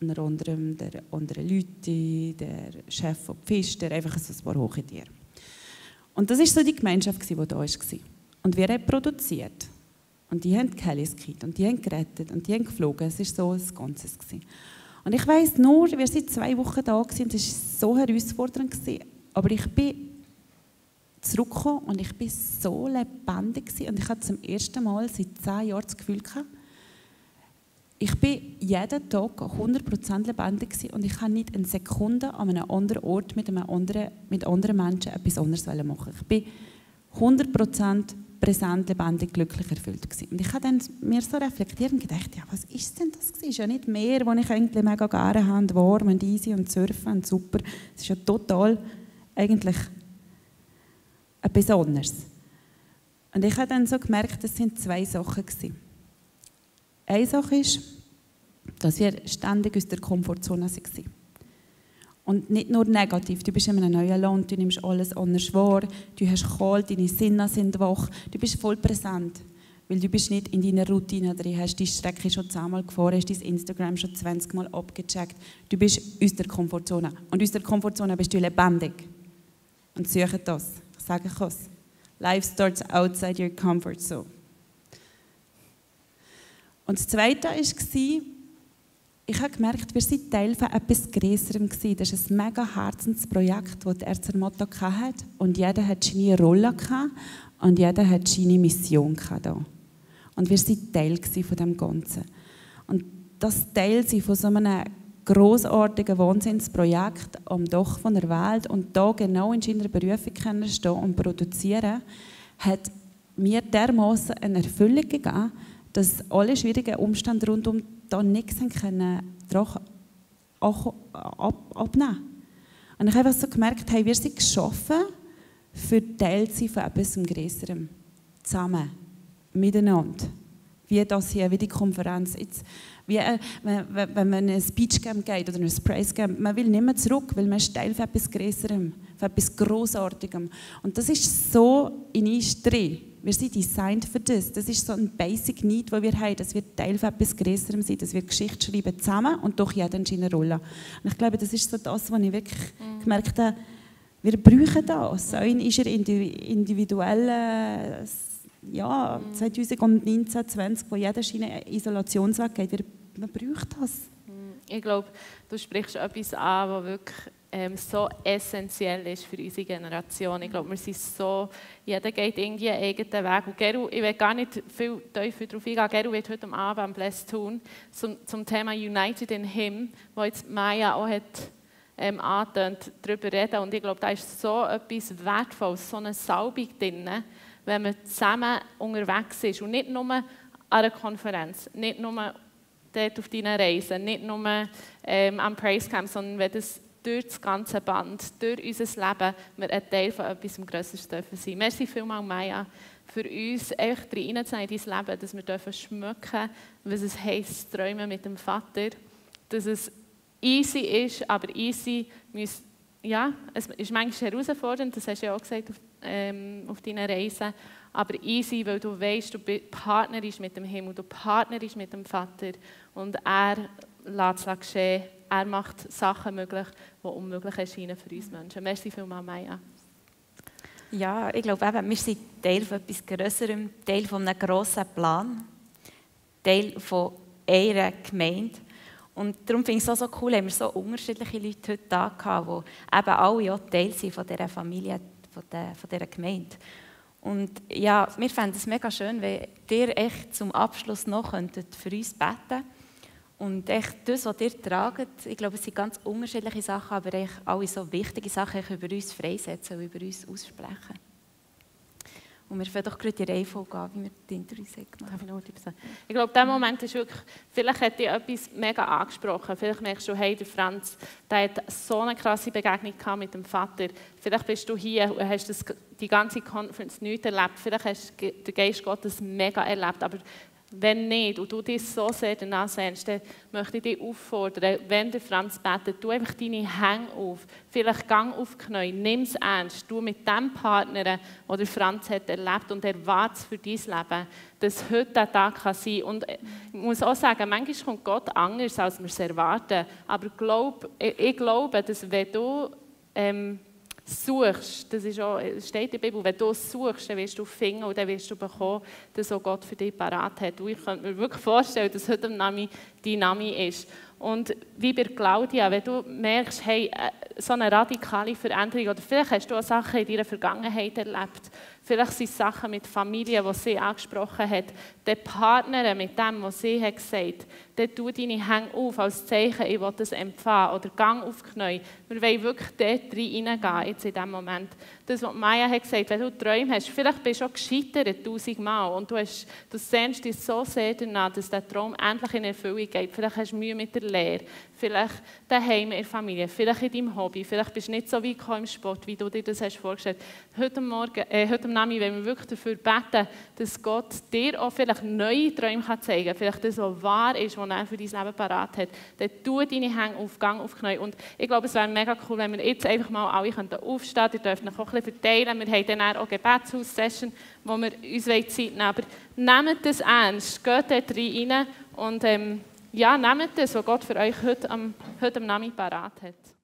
unter anderem der andere Leute, der Chef von Pfister, einfach so ein paar hohe Tiere. Und das war so die Gemeinschaft, die da war. Und wir haben produziert. Und die haben geheliskiert und die haben gerettet und die haben geflogen. Es war so ein Ganzes. Und ich weiss nur, wir waren zwei Wochen da und es war so herausfordernd. Aber ich bin zurückgekommen und ich bin so lebendig und ich hatte zum ersten Mal seit zehn Jahren das Gefühl gehabt, ich bin jeden Tag 100% lebendig und ich kann nicht eine Sekunde an einem anderen Ort mit, einem anderen, mit anderen Menschen etwas anderes machen. Ich bin 100% präsent, lebendig, glücklich erfüllt gewesen. Und ich habe dann mir so reflektiert und gedacht, ja, was ist denn das? Es ist ja nicht mehr, wo ich eigentlich mega gerne habe, warm und easy und surfen und super. Es ist ja total eigentlich etwas anderes. Und ich habe dann so gemerkt, das sind zwei Sachen gewesen. Eine Sache ist, dass wir ständig aus der Komfortzone waren. Und nicht nur negativ, du bist in einem neuen Land, du nimmst alles anders wahr, du hast kalt, deine Sinne sind wach, du bist voll präsent. Weil du bist nicht in deiner Routine drin, hast die Strecke schon zehnmal gefahren, hast dein Instagram schon 20 Mal abgecheckt. Du bist aus der Komfortzone. Und aus der Komfortzone bist du lebendig. Und suche das. Ich sage es. Life starts outside your comfort zone. Und das Zweite war, ich habe gemerkt, wir sind Teil von etwas Größerem. Das ist ein mega Herzensprojekt, das der Erzermotto hatte. Und jeder hat seine Rolle gehabt und jeder hat seine Mission gehabt. Und wir sind Teil von dem Ganzen. Und das Teil von so einem großartigen Wahnsinnsprojekt am Dach von der Welt und da genau in seiner Berufung stehen und produzieren, hat mir dermaßen eine Erfüllung gegeben, dass alle schwierigen Umstände rundum da nichts können abnehmen Und ich habe so gemerkt, hey, wir sind geschaffen für Teil zu von etwas Größerem. Zusammen, miteinander. Wie das hier, wie die Konferenz. Jetzt, wie, äh, wenn, wenn man ein Speechcamp geht oder ein Praise Camp, man will nicht mehr zurück, weil man ist Teil von etwas Größerem, von etwas Großartigem. Und das ist so in uns drin. Wir sind designed für das. Das ist so ein Basic Need, den wir haben, dass wir Teil von etwas Größerem sind, dass wir Geschichte schreiben zusammen und doch jeder in seiner Rolle. Und ich glaube, das ist so das, was ich wirklich mhm. gemerkt habe, wir brauchen das. Auch in unserer individuellen ja, 2019, 2020, wo jeder seinen Isolationsweg geht, wir, man braucht das. Mhm. Ich glaube, du sprichst etwas an, was wirklich ähm, so essentiell ist für unsere Generation. Ich glaube, wir sind so, jeder geht irgendwie einen eigenen Weg. Und Geru, ich will gar nicht viel tiefer darauf eingehen, Geru wird heute Abend am Bless tun, zum, zum Thema United in Him, wo jetzt Maya auch hat ähm, angetönt, darüber reden. Und ich glaube, da ist so etwas Wertvolles, so eine Salbung drin, wenn man zusammen unterwegs ist und nicht nur an einer Konferenz, nicht nur dort auf deinen Reisen, nicht nur ähm, am Praise Camp, sondern wenn das durch das ganze Band, durch unser Leben, wir ein Teil von etwas Größeres dürfen sein. Merci vielmals, Maya, für uns echt reinzunehmen in Leben, dass wir dürfen schmücken, was es heisst, träumen mit dem Vater, dass es easy ist, aber easy muss, ja, es ist manchmal herausfordernd, das hast du ja auch gesagt auf, ähm, auf deinen Reisen, aber easy, weil du weißt, du partnerst mit dem Himmel, du partnerst mit dem Vater. Und er lässt es geschehen er macht Sachen möglich, die unmöglich erscheinen für uns Menschen. Merci vielmals, Maya. Ja, ich glaube eben, wir sind Teil von etwas Größerem, Teil von einem grossen Plan, Teil von einer Gemeinde. Und darum finde ich es auch so cool, haben wir so unterschiedliche Leute heute da gehabt, die eben alle auch Teil sind von dieser Familie, von, der, von dieser Gemeinde. Und ja, wir fänden es mega schön, wenn ihr echt zum Abschluss noch könntet für uns beten könntet. Und echt das, was ihr tragt, ich glaube, es sind ganz unterschiedliche Sachen, aber echt alle so wichtige Sachen über uns freisetzen und über uns aussprechen. Und wir fangen doch gerade die Reihenfolge an, wie wir die Interviews gemacht. Ich glaube, dieser Moment ist wirklich, vielleicht hat dich etwas mega angesprochen. Vielleicht merkst du, hey, der Franz, der hat so eine krasse Begegnung gehabt mit dem Vater. Vielleicht bist du hier und hast das, die ganze Conference nicht erlebt. Vielleicht hast du den Geist Gottes mega erlebt. Aber Wenn nicht und du dich so sehr danach sehnst, dann möchte ich dich auffordern, wenn der Franz betet, tu einfach deine Hänge auf. Vielleicht gang auf die Knie, nimm es ernst. Du mit dem Partner, den Franz hat erlebt und erwarte für dein Leben, dass heute der Tag kann sein kann. Und ich muss auch sagen, manchmal kommt Gott anders, als wir es erwarten. Aber glaub, ich glaube, dass wenn du ähm, suchst, das ist auch, steht in der Bibel, wenn du suchst, dann wirst du finden und dann wirst du bekommen, dass auch Gott für dich parat hat. Und ich könnte mir wirklich vorstellen, dass heute Nami dein Name ist. Und wie bei Claudia, wenn du merkst, hey, äh, so eine radikale Veränderung, oder vielleicht hast du auch Sachen in deiner Vergangenheit erlebt, vielleicht sind es Sachen mit Familie, die sie angesprochen hat, der Partner mit dem, was sie hat gesagt hat, dann tu deine Hänge auf als Zeichen, ich will das empfangen, oder gang auf die Knie. Wir wollen wirklich dort reingehen, jetzt in diesem Moment. Das, was Maya hat gesagt, wenn du Träume hast, vielleicht bist du auch gescheitert tausendmal und du, hast, du sehnst dich so sehr danach, dass der Traum endlich in Erfüllung geht. Vielleicht hast du Mühe mit der Lehre, vielleicht daheim in der Familie, vielleicht in deinem Hobby, vielleicht bist du nicht so weit im Sport, wie du dir das hast vorgestellt. Heute Morgen, äh, heute Nami, wenn wir wirklich dafür beten, dass Gott dir auch vielleicht neue Träume kann zeigen kann, vielleicht das, was wahr ist, was er für dein Leben parat hat, dann tu deine Hänge auf, gang auf Knie. Und ich glaube, es wäre mega cool, wenn wir jetzt einfach mal alle aufstehen könnten. Ihr dürft auch ein bisschen verteilen. Wir haben dann auch Gebetshaus-Session, wo wir uns Zeit nehmen Aber nehmt das ernst, geht dort rein und ähm, ja, nehmt das, was Gott für euch heute am, heute am Nachmittag parat hat.